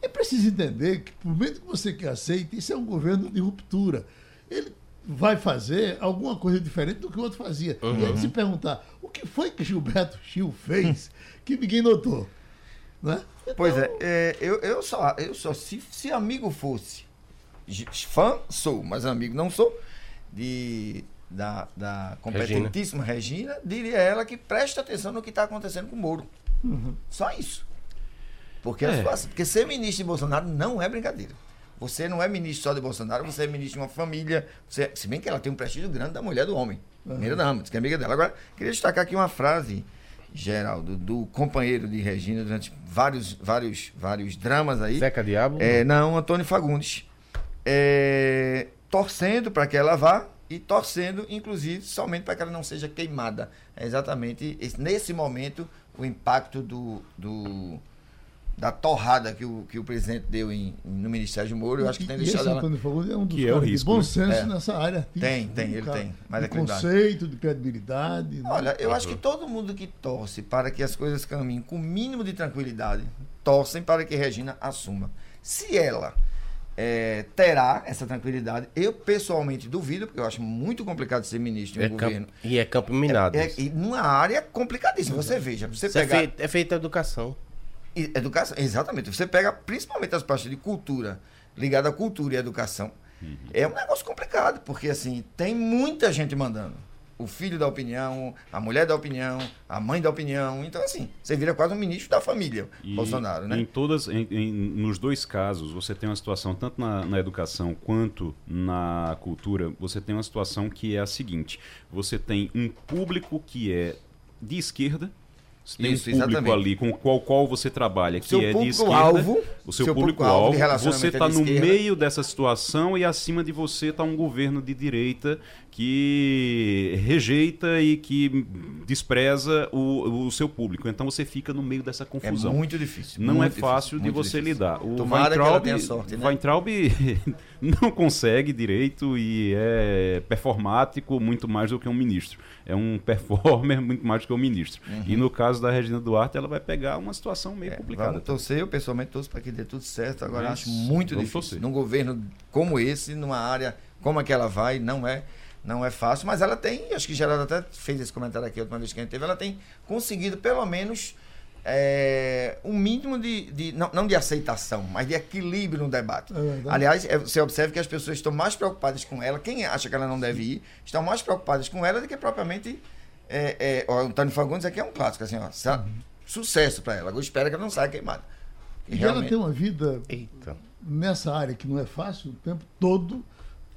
É preciso entender que, por menos que você que aceite, isso é um governo de ruptura. Ele vai fazer alguma coisa diferente do que o outro fazia. E aí se perguntar, o que foi que Gilberto Gil fez que ninguém notou? Né? Pois é, Então, é, eu, eu só, eu só se, se amigo fosse, fã sou, mas amigo não sou, de, da, da competentíssima Regina. diria ela que preste atenção no que está acontecendo com o Moro. Só isso. Porque, É. porque ser ministro de Bolsonaro não é brincadeira. Você não é ministro só de Bolsonaro, você é ministro de uma família. Você, se bem que ela tem um prestígio grande da mulher do homem. Primeira dama, que é amiga dela. Agora, queria destacar aqui uma frase, Geraldo, do companheiro de Regina durante vários, vários, vários dramas aí. Zeca Diabo? É, não, Antônio Fagundes. É, torcendo para que ela vá e torcendo, inclusive, somente para que ela não seja queimada. É exatamente esse- nesse momento o impacto do, do- da torrada que o, que o presidente deu em, no Ministério de Moro. Eu acho que tem deixado esse ela. Antônio Fagundes é um dos Que é o risco, de bom né? senso É. nessa área. Tem, tem, um ele cara tem, de equilibrado. conceito, de credibilidade. né? Olha, eu acho que todo mundo que torce para que as coisas caminhem com o mínimo de tranquilidade, torcem para que Regina assuma. Se ela eh, terá essa tranquilidade, eu pessoalmente duvido, porque eu acho muito complicado ser ministro de É um campo- governo. e é campo minado. É, e numa área complicadíssima. Você veja, você Isso é, feito, é feita educação. E Educação, exatamente. Você pega principalmente as partes de cultura, ligada à cultura e à educação. É um negócio complicado, porque assim, tem muita gente mandando. O, filho da opinião, a mulher da opinião, a mãe da opinião. Então, assim, você vira quase um ministro da família, E Bolsonaro, né? Em todas, em- em- nos dois casos, você tem uma situação, tanto na, na educação quanto na cultura, você tem uma situação que é a seguinte: você tem um público que é de esquerda. Você tem Isso, um público exatamente. ali com o qual, qual você trabalha, que Seu é de esquerda. O seu, seu público-alvo, você é está de no esquerda. meio dessa situação e acima de você está um governo de direita que rejeita e que despreza o, o seu público. Então você fica no meio dessa É confusão. muito difícil. Não muito é fácil difícil, de você difícil. lidar. O Tomara que ela Weintraub, tenha sorte, né? Weintraub não consegue direito e é performático muito mais do que um ministro. É um performer muito mais do que um ministro. E no caso da Regina Duarte, ela vai pegar uma situação meio Uhum. É, complicada. Vamos torcer, eu pessoalmente torço para que dê tudo certo. Agora Mas acho muito difícil. torcer. Num governo como esse, numa área como a que ela vai, não é, não é fácil. Mas ela tem, acho que Geraldo até fez esse comentário aqui a última vez que a gente teve, ela tem conseguido pelo menos é, um mínimo de, de não, não de aceitação, mas de equilíbrio no debate. É. Aliás, é, você observa que as pessoas estão mais preocupadas com ela, quem acha que ela não deve ir, estão mais preocupadas com ela do que propriamente. É, é, o Antônio Fagundes aqui é um clássico, assim, ó, sa- sucesso para ela. Agora espera que ela não saia queimada. E ela tem uma vida Eita. nessa área que não é fácil o tempo todo.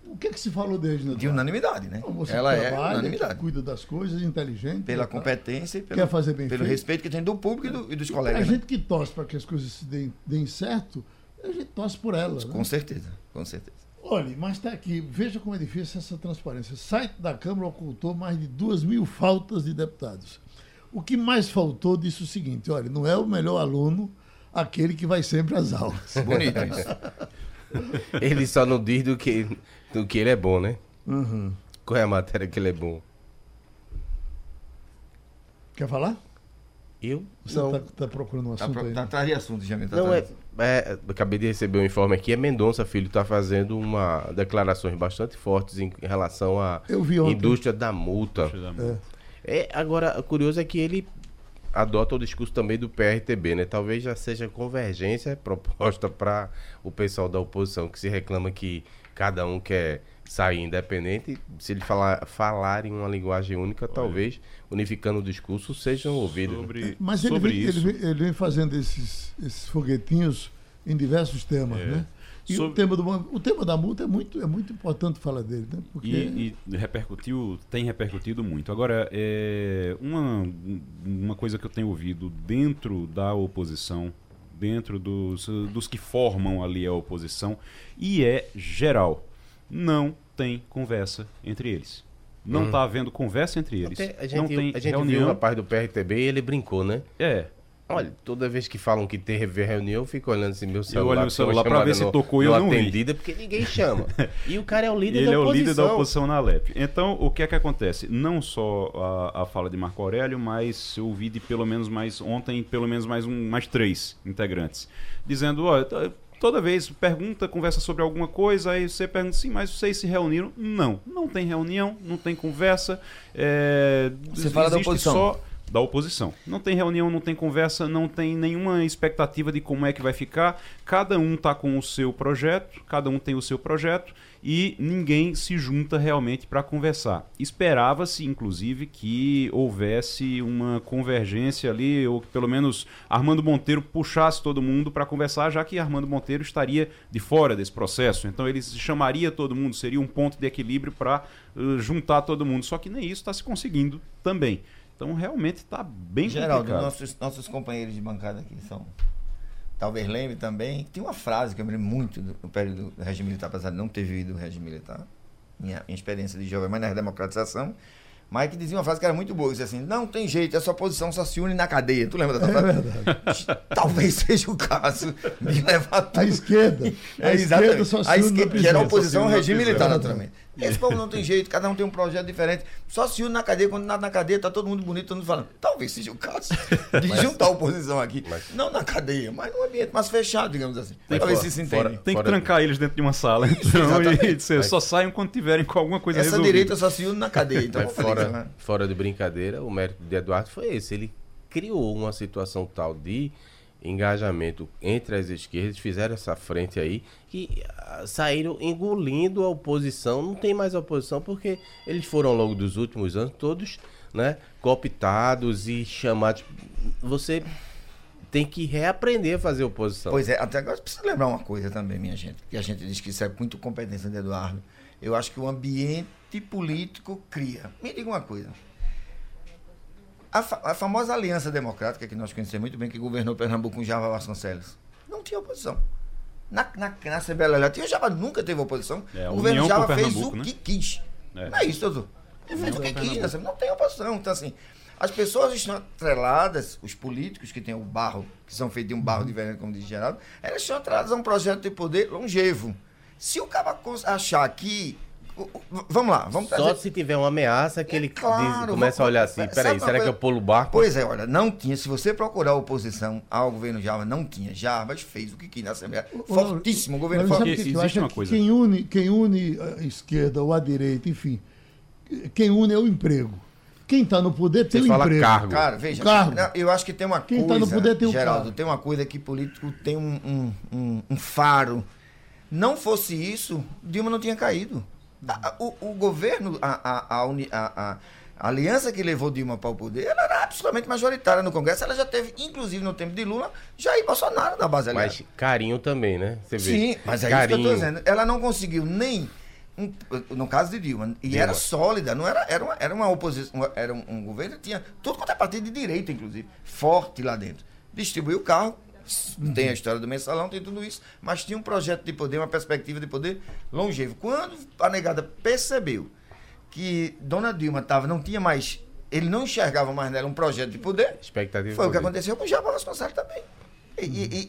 O que é que se falou de Regina de unanimidade, né? Moça Ela é trabalha, unanimidade. que cuida das coisas, inteligente. Pela tá? competência e pelo, Quer fazer bem pelo feito. respeito que tem do público e, do- e dos A colegas. né? gente que torce para que as coisas se deem, deem certo, a gente torce por ela. né? Com certeza, com certeza. Olha, mas está aqui, veja como é difícil essa transparência. O site da Câmara ocultou mais de duas mil faltas de deputados. O que mais faltou disse o seguinte: olha, não é o melhor aluno aquele que vai sempre às aulas. Bonito isso. Ele só não diz do que, do que ele é bom, né? Uhum. Qual é a matéria que ele é bom? Quer falar? Eu? Você não. está procurando um Tá, assunto pro- aí? tá atrás de assunto, Jamil. Tá Não, é, atrás. é, acabei de receber um informe aqui. É Mendonça Filho está fazendo uma declarações bastante fortes em relação à Eu vi ontem. indústria da multa. É. É, agora, o curioso é que ele adota o discurso também do PRTB, né? Talvez já seja convergência proposta para o pessoal da oposição, que se reclama que cada um quer sair independente. Se ele falar, falar em uma linguagem única, talvez, unificando o discurso, sejam ouvidos. né? Sobre, Mas ele sobre vem, isso. ele, vem, ele vem fazendo esses, esses foguetinhos em diversos temas, É. né? E o, Sobre- tema do, o tema da multa é muito, é muito importante falar dele, né? Porque E, e repercutiu, tem repercutido muito. Agora, é, uma, uma coisa que eu tenho ouvido dentro da oposição, dentro dos, dos que formam ali a oposição, e é geral, não tem conversa entre eles. Não está havendo conversa entre eles. Até a gente, não tem a gente viu o reunião. rapaz do PRTB e ele brincou, né? É, Olha, toda vez que falam que teve reunião, eu fico olhando assim meu celular. olho porque é uma celular pra chamada ver se tocou e eu não vi. atendida, porque ninguém chama. E o cara é o líder ele da é o oposição. líder da oposição na Alep. Então, o que é que acontece? Não só a, a fala de Marco Aurélio, mas eu ouvi de pelo menos mais ontem, pelo menos mais um, mais três integrantes, dizendo, olha, t- toda vez pergunta, conversa sobre alguma coisa, aí você pergunta, sim, mas vocês se reuniram? Não, não tem reunião, não tem conversa. é, Você fala da existe oposição. Só da oposição. Não tem reunião, não tem conversa, não tem nenhuma expectativa de como é que vai ficar. Cada um está com o seu projeto, cada um tem o seu projeto e ninguém se junta realmente para conversar. Esperava-se, inclusive, que houvesse uma convergência ali, ou que pelo menos Armando Monteiro puxasse todo mundo para conversar, já que Armando Monteiro estaria de fora desse processo. Então ele chamaria todo mundo, seria um ponto de equilíbrio para juntar todo mundo. Só que nem isso está se conseguindo também. Então realmente está bem Geraldo, complicado. nossos, nossos companheiros de bancada aqui são. Talvez lembre também. Tem uma frase que eu me lembro muito do, período do regime militar, apesar de não ter vivido o regime militar. Minha, minha experiência de jovem, mas na democratização. Mas que dizia uma frase que era muito boa, dizia assim, não tem jeito, essa oposição só se une na cadeia. Tu lembra dessa frase? Talvez seja o caso de levar a esquerda, a é, esquerda exatamente. só se a une na esquerda, que era a oposição ao regime militar, naturalmente. Esse povo não tem jeito, cada um tem um projeto diferente. Só se une na cadeia, quando nada na cadeia, tá todo mundo bonito, todo mundo falando. Talvez seja o caso de juntar a oposição aqui. Não na cadeia, mas num ambiente mais fechado, digamos assim. Tem Talvez fora- se se fora- entende. Tem que Fora- trancar eles dentro de uma sala, então, e dizer, só saiam quando tiverem com alguma coisa Essa resolvida. direita só se une na cadeia. Então, Mas fora, né? fora de brincadeira, o mérito de Eduardo foi esse. Ele criou uma situação tal de engajamento entre as esquerdas, fizeram essa frente aí e ah, saíram engolindo a oposição. Não tem mais oposição porque eles foram ao longo dos últimos anos todos, né, cooptados e chamados. Você tem que reaprender a fazer oposição. Pois é, até agora precisa lembrar uma coisa também, minha gente, que a gente diz que isso é muito competência de Eduardo. Eu acho que o ambiente político cria. Me diga uma coisa. A, fa a famosa aliança democrática, que nós conhecemos muito bem, que governou Pernambuco com Java Vasconcelos, não tinha oposição. Na, na, na Assembleia Legislativa, Java nunca teve oposição. É, o governo Java fez o né? que quis. É. Não é isso, doutor. Ele fez o que quis, não tem oposição. Então, assim, as pessoas estão atreladas, os políticos que têm o barro, que são feitos de um barro diferente, como diz Geraldo, elas estão atreladas a um projeto de poder longevo. Se o cara achar que. Vamos lá, vamos Só trazer. se tiver uma ameaça que É ele claro, diz- começa a olhar assim, peraí, será que eu pulo o barco? Pois é, olha, não tinha. Se você procurar oposição ao governo Java, não tinha. Jarbas fez o que quis na Assembleia. Fortíssimo, o governo Mas que, existe uma coisa- Quem une, quem une a esquerda ou a direita, enfim, quem une é o emprego. Quem está no poder tem Você o fala emprego. cargo. Cara, veja, Cargo. eu acho que tem uma Quem coisa, tá no poder tem um Geraldo, cargo. tem uma coisa que político tem um, um, um- um faro. Não fosse isso, Dilma não tinha caído. A- o, o governo, a, a, a, a- aliança que levou Dilma para o poder, ela era absolutamente majoritária no Congresso. Ela já teve, inclusive no tempo de Lula, Jair Bolsonaro na base aliada. Mas carinho também, né? Você vê. Sim, mas é carinho. isso que eu tô dizendo. Ela não conseguiu nem. um- no caso de Dilma, e Dilma. era sólida, não era, era, uma, era uma oposição, era um, um governo que tinha tudo quanto é partido de direita, inclusive, forte lá dentro. Distribuiu o carro, tem a história do mensalão, tem tudo isso, mas tinha um projeto de poder, uma perspectiva de poder longevo. Quando a negada percebeu que Dona Dilma tava, não tinha mais, ele não enxergava mais nela um projeto de poder, Expectativa foi o que aconteceu com o Jabal Vasconcelos também. E,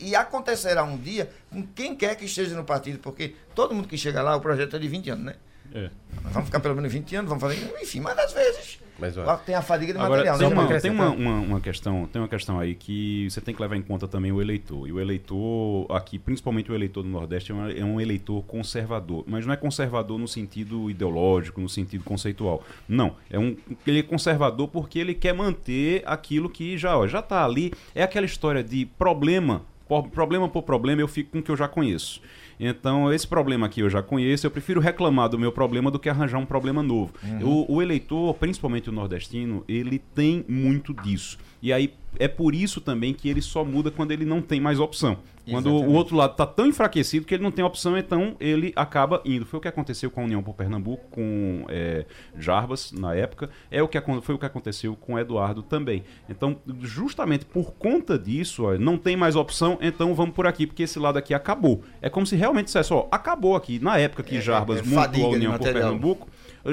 e- e acontecerá um dia com quem quer que esteja no partido, porque todo mundo que chega lá, o projeto é de 20 anos, né? É. Vamos ficar pelo menos 20 anos, vamos fazer. Enfim, mas às vezes Mas, tem a fadiga de Agora, material, tem, né? uma, tem uma, uma, uma questão, tem uma questão aí que você tem que levar em conta também o eleitor. E o eleitor aqui, principalmente o eleitor do Nordeste, é um, é um eleitor conservador. Mas não é conservador no sentido ideológico, no sentido conceitual. Não. É um, ele é conservador porque ele quer manter aquilo que já ó, já está ali. É aquela história de problema, por- problema por problema, eu fico com o que eu já conheço. Então, esse problema aqui eu já conheço, eu prefiro reclamar do meu problema do que arranjar um problema novo. O, o eleitor, principalmente o nordestino, ele tem muito disso. E aí é por isso também que ele só muda quando ele não tem mais opção. Quando o Exatamente. outro lado está tão enfraquecido que ele não tem opção, então ele acaba indo. Foi o que aconteceu com a União por Pernambuco, com é, Jarbas na época, é o que foi o que aconteceu com Eduardo também. Então, justamente por conta disso, ó, não tem mais opção, então vamos por aqui, porque esse lado aqui acabou. É como se realmente dissesse, ó, acabou aqui. Na época que É, Jarbas é, é montou a União por. Pernambuco,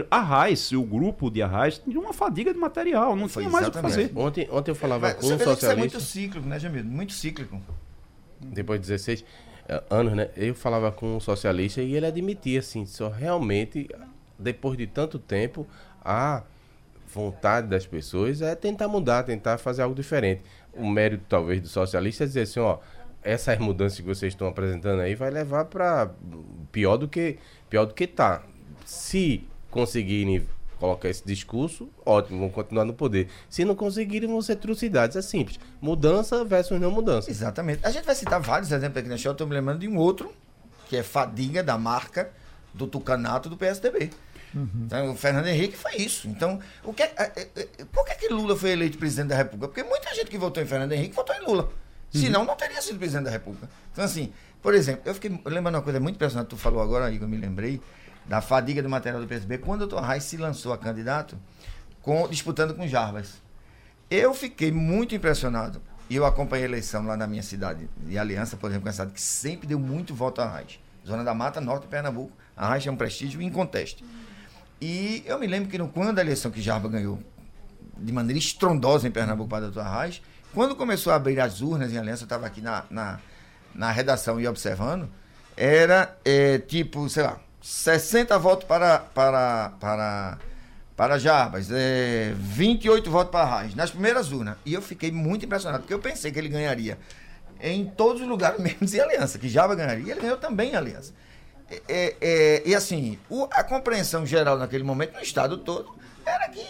a Raiz, o grupo de Arraiz, tinha uma fadiga de material, não Foi tinha mais o que fazer. Ontem, ontem eu falava Mas com você um que isso é muito socialista, cíclico, né, Jamil? Muito cíclico. depois de 16 eh, anos, né? Eu falava com um socialista e ele admitia, assim, só realmente, depois de tanto tempo, a vontade das pessoas é tentar mudar, tentar fazer algo diferente. O mérito, talvez, do socialista é dizer assim, ó, essas mudanças que vocês estão apresentando aí vai levar para pior do que pior do que tá. Se conseguirem colocar esse discurso, ótimo, vão continuar no poder. Se não conseguirem, vão ser trucidades. É simples. Mudança versus não mudança. Exatamente. A gente vai citar vários exemplos aqui na show. Eu estou me lembrando de um outro, que é fadiga da marca do Tucanato do PSDB. Então, o Fernando Henrique foi isso. Então, o que é- é- é- por que, que Lula foi eleito presidente da República? Porque muita gente que votou em Fernando Henrique votou em Lula. Senão, não teria sido presidente da República. Então, assim, por exemplo, eu fiquei lembrando uma coisa muito impressionante. Tu falou agora, Igor, eu me lembrei da fadiga do material do PSDB. Quando o Dr. Reis se lançou a candidato, com, disputando com Jarbas. Eu fiquei muito impressionado. E eu acompanhei a eleição lá na minha cidade de Aliança, por exemplo, é cidade que sempre deu muito voto a Arraes. Zona da Mata, Norte de Pernambuco. Arraes é um prestígio inconteste. E eu me lembro que no, quando a eleição que Jarba ganhou de maneira estrondosa em Pernambuco para o doutor Arraes, quando começou a abrir as urnas em Aliança, eu estava aqui na, na, na redação e observando, era é, tipo, sei lá, 60 votos para, para, para, para Jarbas, é, 28 votos para Arraes, nas primeiras urnas. E eu fiquei muito impressionado, porque eu pensei que ele ganharia em todos os lugares, menos em Aliança, que Java ganharia, e ele ganhou também em Aliança. É, é, é, e assim, o- a compreensão geral naquele momento, no estado todo, era que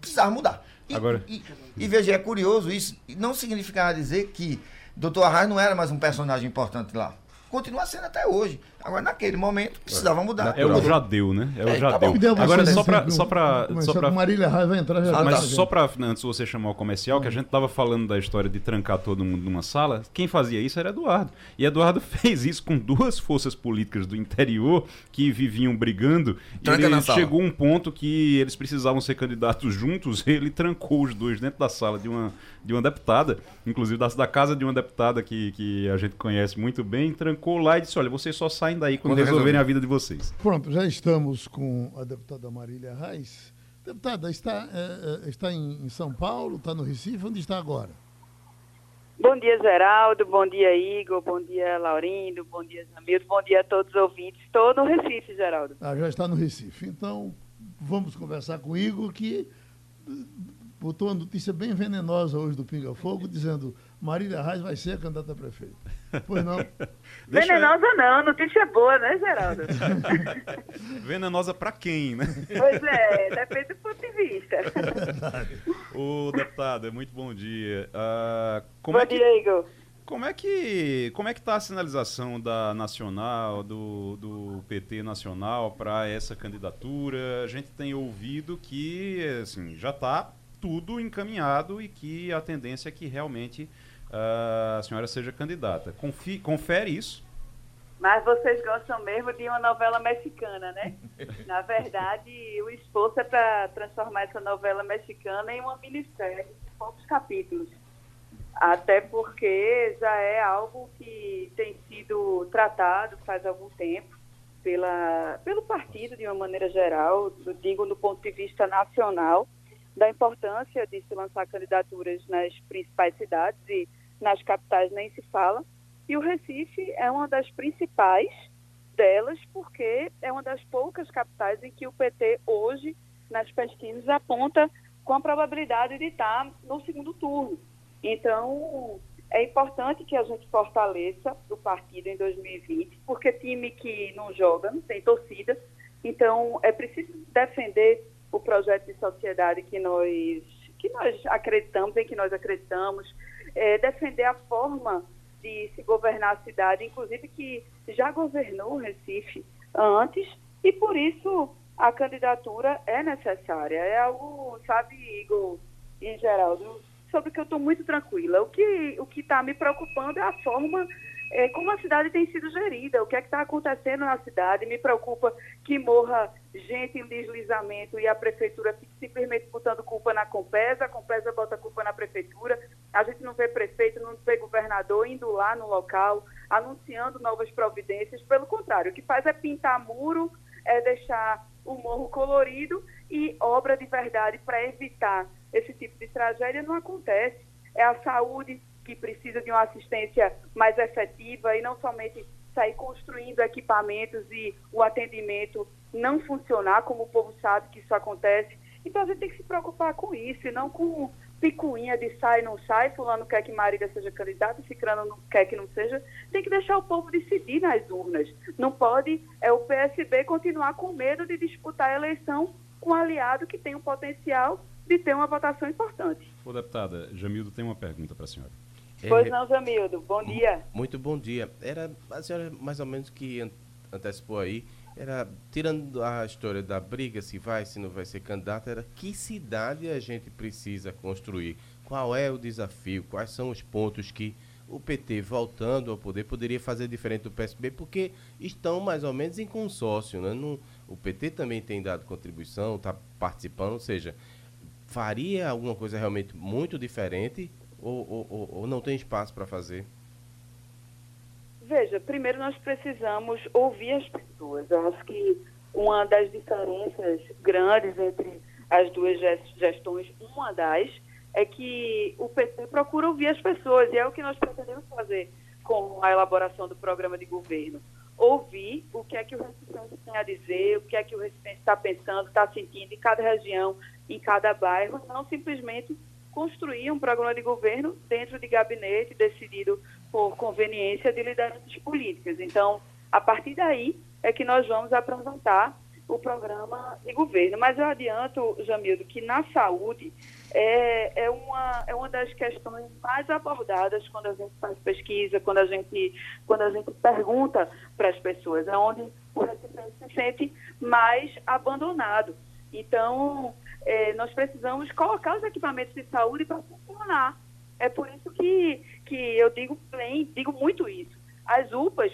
precisava mudar. E, Agora- e, e veja, é curioso isso. Não significava dizer que Dr. Arraes não era mais um personagem importante lá. Continua sendo até hoje. Agora, naquele momento, precisava mudar. É o Jadeu, né? É o É, tá Jadeu. bom. Deu uma Agora, só pra, assim, só pra, mas só pra Marília Raiva vai entrar já. Ah, Mas tá. só pra, antes de você chamar o comercial, que a gente tava falando da história de trancar todo mundo numa sala, quem fazia isso era Eduardo. E Eduardo fez isso com duas forças políticas do interior que viviam brigando. Tranca ele na sala. chegou um ponto que eles precisavam ser candidatos juntos, ele trancou os dois dentro da sala de uma, de uma deputada, inclusive da, da casa de uma deputada que, que a gente conhece muito bem, trancou lá e disse, olha, vocês só saem daí quando, Quando resolverem resolver. a vida de vocês. Pronto, já estamos com a deputada Marília Reis. Deputada, está, eh, eh, está em, em São Paulo, está no Recife, onde está agora? Bom dia, Geraldo. Bom dia, Igor. Bom dia, Laurindo. Bom dia, Zamildo. Bom dia a todos os ouvintes. Estou no Recife, Geraldo. Ah, já está no Recife. Então, vamos conversar com o Igor, que botou uma notícia bem venenosa hoje do Pinga Fogo, dizendo Marília Reis vai ser a candidata a prefeito. Pois não? Venenosa não, notícia boa, né, Geraldo? Venenosa pra quem, né? pois é, depende do ponto de vista. Ô, deputada, muito bom dia. Ah, como, Bom é que, dia, Igor. como é que como é que tá a sinalização da Nacional, do, do PT Nacional para essa candidatura? A gente tem ouvido que assim, já está tudo encaminhado e que a tendência é que realmente ah, a senhora seja candidata. Confi- confere isso? Mas vocês gostam mesmo de uma novela mexicana, né? Na verdade, o esforço é para transformar essa novela mexicana em uma minissérie de poucos capítulos. Até porque já é algo que tem sido tratado faz algum tempo pela, pelo partido, de uma maneira geral, digo no ponto de vista nacional, da importância de se lançar candidaturas nas principais cidades e nas capitais nem se fala. E o Recife é uma das principais delas, porque é uma das poucas capitais em que o PT hoje, nas pesquisas, aponta com a probabilidade de estar no segundo turno. Então, é importante que a gente fortaleça o partido em 2020, porque time que não joga não tem torcida. Então, é preciso defender o projeto de sociedade que nós, que nós acreditamos, em que nós acreditamos, é, defender a forma de se governar a cidade, inclusive que já governou o Recife antes, e por isso a candidatura é necessária. É algo, sabe, Igor e Geraldo, sobre o que eu estou muito tranquila. O que o está me preocupando é a forma é, como a cidade tem sido gerida, o que é que está acontecendo na cidade. Me preocupa que morra gente em deslizamento e a prefeitura fique simplesmente botando culpa na Compesa, a Compesa bota culpa na prefeitura, a gente não vê prefeito, não vê governador indo lá no local, anunciando novas providências. Pelo contrário, o que faz é pintar muro, é deixar o morro colorido e obra de verdade para evitar esse tipo de tragédia não acontece. É a saúde que precisa de uma assistência mais efetiva e não somente sair construindo equipamentos e o atendimento não funcionar, como o povo sabe que isso acontece. Então a gente tem que se preocupar com isso e não com picuinha de sai não sai, fulano quer que Marília seja candidata, ciclano não quer que não seja. Tem que deixar o povo decidir nas urnas. Não pode é o PSB continuar com medo de disputar a eleição com um aliado que tem um potencial de ter uma votação importante. Ô, deputada, Jamildo tem uma pergunta para a senhora. Pois É, não, Jamildo. Bom dia. Muito bom dia. Era a senhora mais ou menos que an- antecipou aí, era tirando a história da briga, se vai, se não vai ser candidato, era que cidade a gente precisa construir? Qual é o desafio? Quais são os pontos que o PT voltando ao poder poderia fazer diferente do PSB? Porque estão mais ou menos em consórcio, né? Não- o PT também tem dado contribuição, está participando, ou seja, faria alguma coisa realmente muito diferente ou, ou- ou- não tem espaço para fazer? Veja, primeiro nós precisamos ouvir as pessoas. Eu acho que uma das diferenças grandes entre as duas ges- gestões, uma das, é que o PT procura ouvir as pessoas, e é o que nós pretendemos fazer com a elaboração do programa de governo. Ouvir o que é que o Recife tem a dizer, o que é que o Recife está pensando, está sentindo em cada região, em cada bairro, não simplesmente construir um programa de governo dentro de gabinete decidido por conveniência de lideranças políticas. Então, a partir daí é que nós vamos apresentar o programa de governo. Mas eu adianto, Jamildo, que na saúde é, é, uma, é uma das questões mais abordadas quando a gente faz pesquisa, quando a gente, quando a gente pergunta para as pessoas, é onde o recipiente se sente mais abandonado. Então, é, nós precisamos colocar os equipamentos de saúde para funcionar. É por isso que, que eu digo bem, digo muito isso. As UPAs,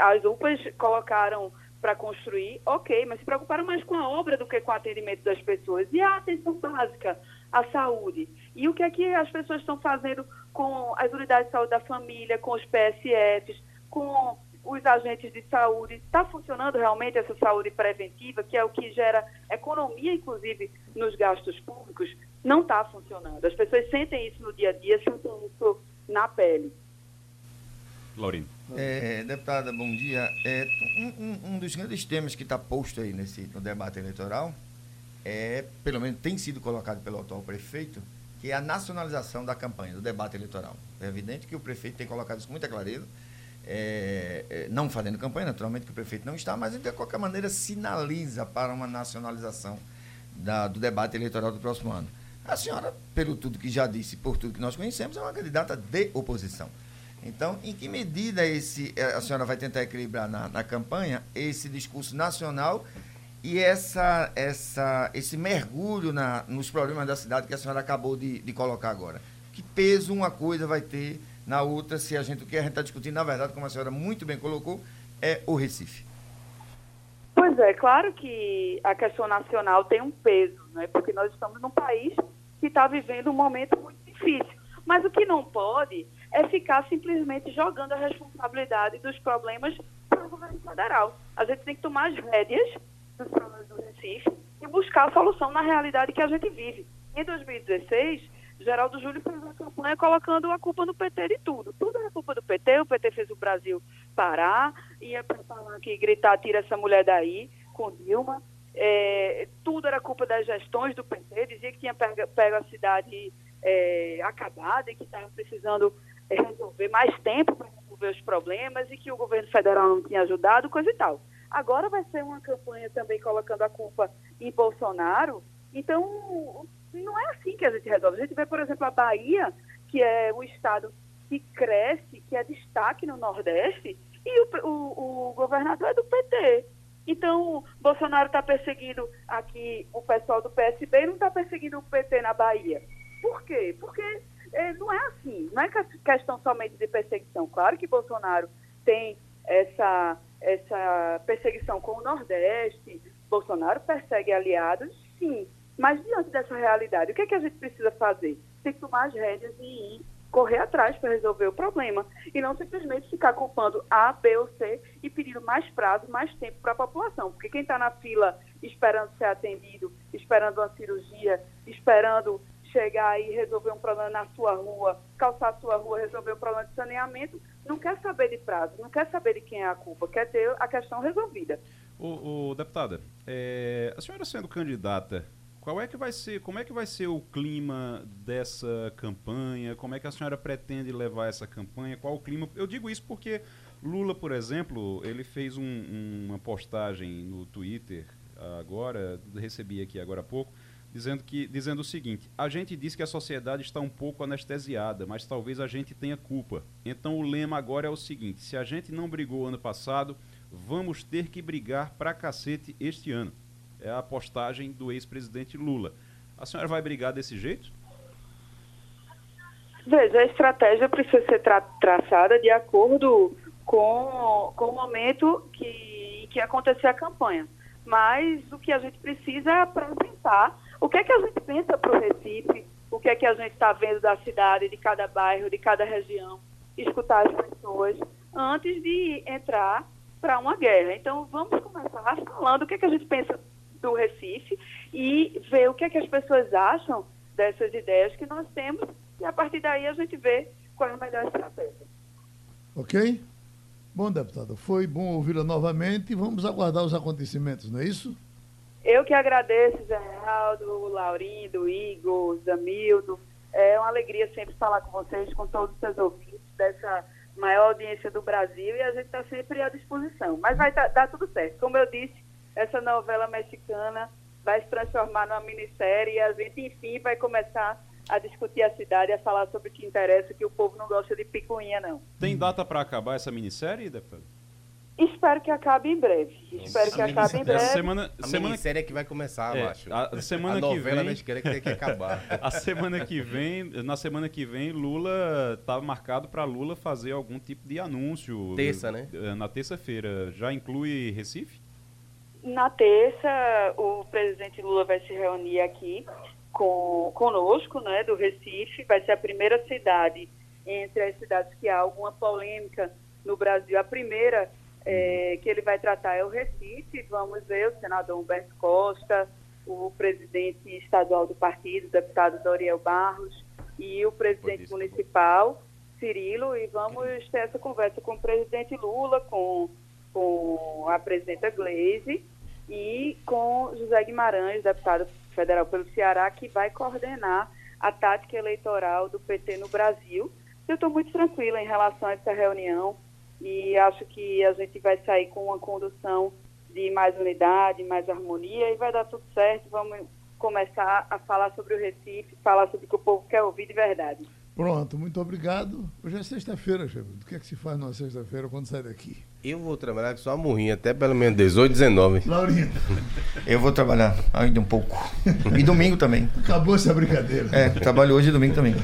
as UPAs colocaram para construir, ok, mas se preocuparam mais com a obra do que com o atendimento das pessoas. E a atenção básica, a saúde. E o que é que as pessoas estão fazendo com as unidades de saúde da família, com os PSFs, com os agentes de saúde. Está funcionando realmente essa saúde preventiva, que é o que gera economia, inclusive, nos gastos públicos? Não está funcionando. As pessoas sentem isso no dia a dia, sentem isso na pele. Laurino. É, deputada, bom dia. É, um, um, um, dos grandes temas que está posto aí nesse, no debate eleitoral é, pelo menos tem sido colocado pelo atual prefeito, que é a nacionalização da campanha, do debate eleitoral. É evidente que o prefeito tem colocado isso com muita clareza é, é, não fazendo campanha, naturalmente que o prefeito não está, mas de qualquer maneira sinaliza para uma nacionalização da, do debate eleitoral do próximo ano. A senhora, pelo tudo que já disse, por tudo que nós conhecemos, é uma candidata de oposição. Então, em que medida esse, é, a senhora vai tentar equilibrar na, na campanha esse discurso nacional e essa, essa, esse mergulho na, nos problemas da cidade que a senhora acabou de, de colocar agora? Que peso uma coisa vai ter na outra, se a gente, o que a gente está discutindo, na verdade, como a senhora muito bem colocou, é o Recife. Pois é, claro que a questão nacional tem um peso, né? porque nós estamos num país que está vivendo um momento muito difícil. Mas o que não pode é ficar simplesmente jogando a responsabilidade dos problemas para o governo federal. A gente tem que tomar as rédeas dos problemas do Recife e buscar a solução na realidade que a gente vive. Em 2016, Geraldo Júlio fez uma campanha colocando a culpa no PT de tudo. Tudo era culpa do PT, o PT fez o Brasil parar, ia para falar que gritar, tira essa mulher daí, com Dilma. É, tudo era culpa das gestões do PT, dizia que tinha pego, pego a cidade é, acabada e que estava precisando é, resolver mais tempo para resolver os problemas e que o governo federal não tinha ajudado, coisa e tal. Agora vai ser uma campanha também colocando a culpa em Bolsonaro. Então, não é assim que a gente resolve. A gente vê, por exemplo, a Bahia, que é o estado que cresce, que é destaque no Nordeste, e o, o, o governador é do PT. Então, Bolsonaro está perseguindo aqui o pessoal do PSB não está perseguindo o PT na Bahia. Por quê? Porque é, não é assim, não é questão somente de perseguição. Claro que Bolsonaro tem essa, essa perseguição com o Nordeste, Bolsonaro persegue aliados, sim, mas diante dessa realidade, o que, é que a gente precisa fazer? Tem que tomar as rédeas e ir correr atrás para resolver o problema e não simplesmente ficar culpando A, B ou C e pedindo mais prazo, mais tempo para a população. Porque quem está na fila esperando ser atendido, esperando uma cirurgia, esperando chegar e resolver um problema na sua rua, calçar a sua rua, resolver um problema de saneamento, não quer saber de prazo, não quer saber de quem é a culpa, quer ter a questão resolvida. O, o deputada, é, a senhora sendo candidata qual é que vai ser, como é que vai ser o clima dessa campanha? Como é que a senhora pretende levar essa campanha? Qual o clima? Eu digo isso porque Lula, por exemplo, ele fez um, uma postagem no Twitter agora, recebi aqui agora há pouco, dizendo que dizendo o seguinte: a gente diz que a sociedade está um pouco anestesiada, mas talvez a gente tenha culpa. Então o lema agora é o seguinte: se a gente não brigou ano passado, vamos ter que brigar pra cacete este ano é a postagem do ex-presidente Lula. A senhora vai brigar desse jeito? Veja, a estratégia precisa ser tra traçada de acordo com, com o momento que, que acontecer a campanha. Mas o que a gente precisa é apresentar o que é que a gente pensa para o Recife, o que é que a gente está vendo da cidade, de cada bairro, de cada região, escutar as pessoas antes de entrar para uma guerra. Então, vamos começar falando o que é que a gente pensa do Recife e ver o que, é que as pessoas acham dessas ideias que nós temos e a partir daí a gente vê qual é a melhor estratégia. Ok? Bom, deputada, foi bom ouvi-la novamente e vamos aguardar os acontecimentos, não é isso? Eu que agradeço, Geraldo, Laurindo, Igor, Zamildo. É uma alegria sempre falar com vocês, com todos os seus ouvintes dessa maior audiência do Brasil e a gente está sempre à disposição. Mas vai dar tudo certo. Como eu disse, essa novela mexicana vai se transformar numa minissérie e a gente, enfim, vai começar a discutir a cidade, a falar sobre o que interessa, que o povo não gosta de picuinha, não. Tem data para acabar essa minissérie, deputado? Espero que acabe em breve. Espero que acabe em breve. Semana, A semana, minissérie é que vai começar, é, eu acho. a semana a que novela vem, mexicana que tem que acabar. a semana que vem, na semana que vem, Lula tá marcado para Lula fazer algum tipo de anúncio. Terça, né? eh, Na terça-feira. Já inclui Recife? Na terça, o presidente Lula vai se reunir aqui com, conosco, né, do Recife. Vai ser a primeira cidade entre as cidades que há alguma polêmica no Brasil. A primeira eh, que ele vai tratar é o Recife. Vamos ver o senador Humberto Costa, o presidente estadual do partido, o deputado Doriel Barros, e o presidente municipal, Cirilo, e vamos ter essa conversa com o presidente Lula, com, com a presidenta Gleisi e com José Guimarães, deputado federal pelo Ceará, que vai coordenar a tática eleitoral do PT no Brasil. Eu estou muito tranquila em relação a essa reunião e acho que a gente vai sair com uma condução de mais unidade, mais harmonia e vai dar tudo certo. Vamos começar a falar sobre o Recife, falar sobre o que o povo quer ouvir de verdade. Pronto, muito obrigado. Hoje é sexta-feira, chefe. O que é que se faz numa sexta-feira quando sai daqui? Eu vou trabalhar com só a murrinha até pelo menos 18, 19. Laurinha, Eu vou trabalhar ainda um pouco. E domingo também. acabou essa brincadeira. É, trabalho hoje e domingo também.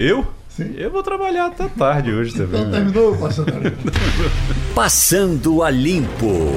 Eu? Sim. Eu vou trabalhar até tarde hoje também. Então terminou, pastor? Passando a Limpo.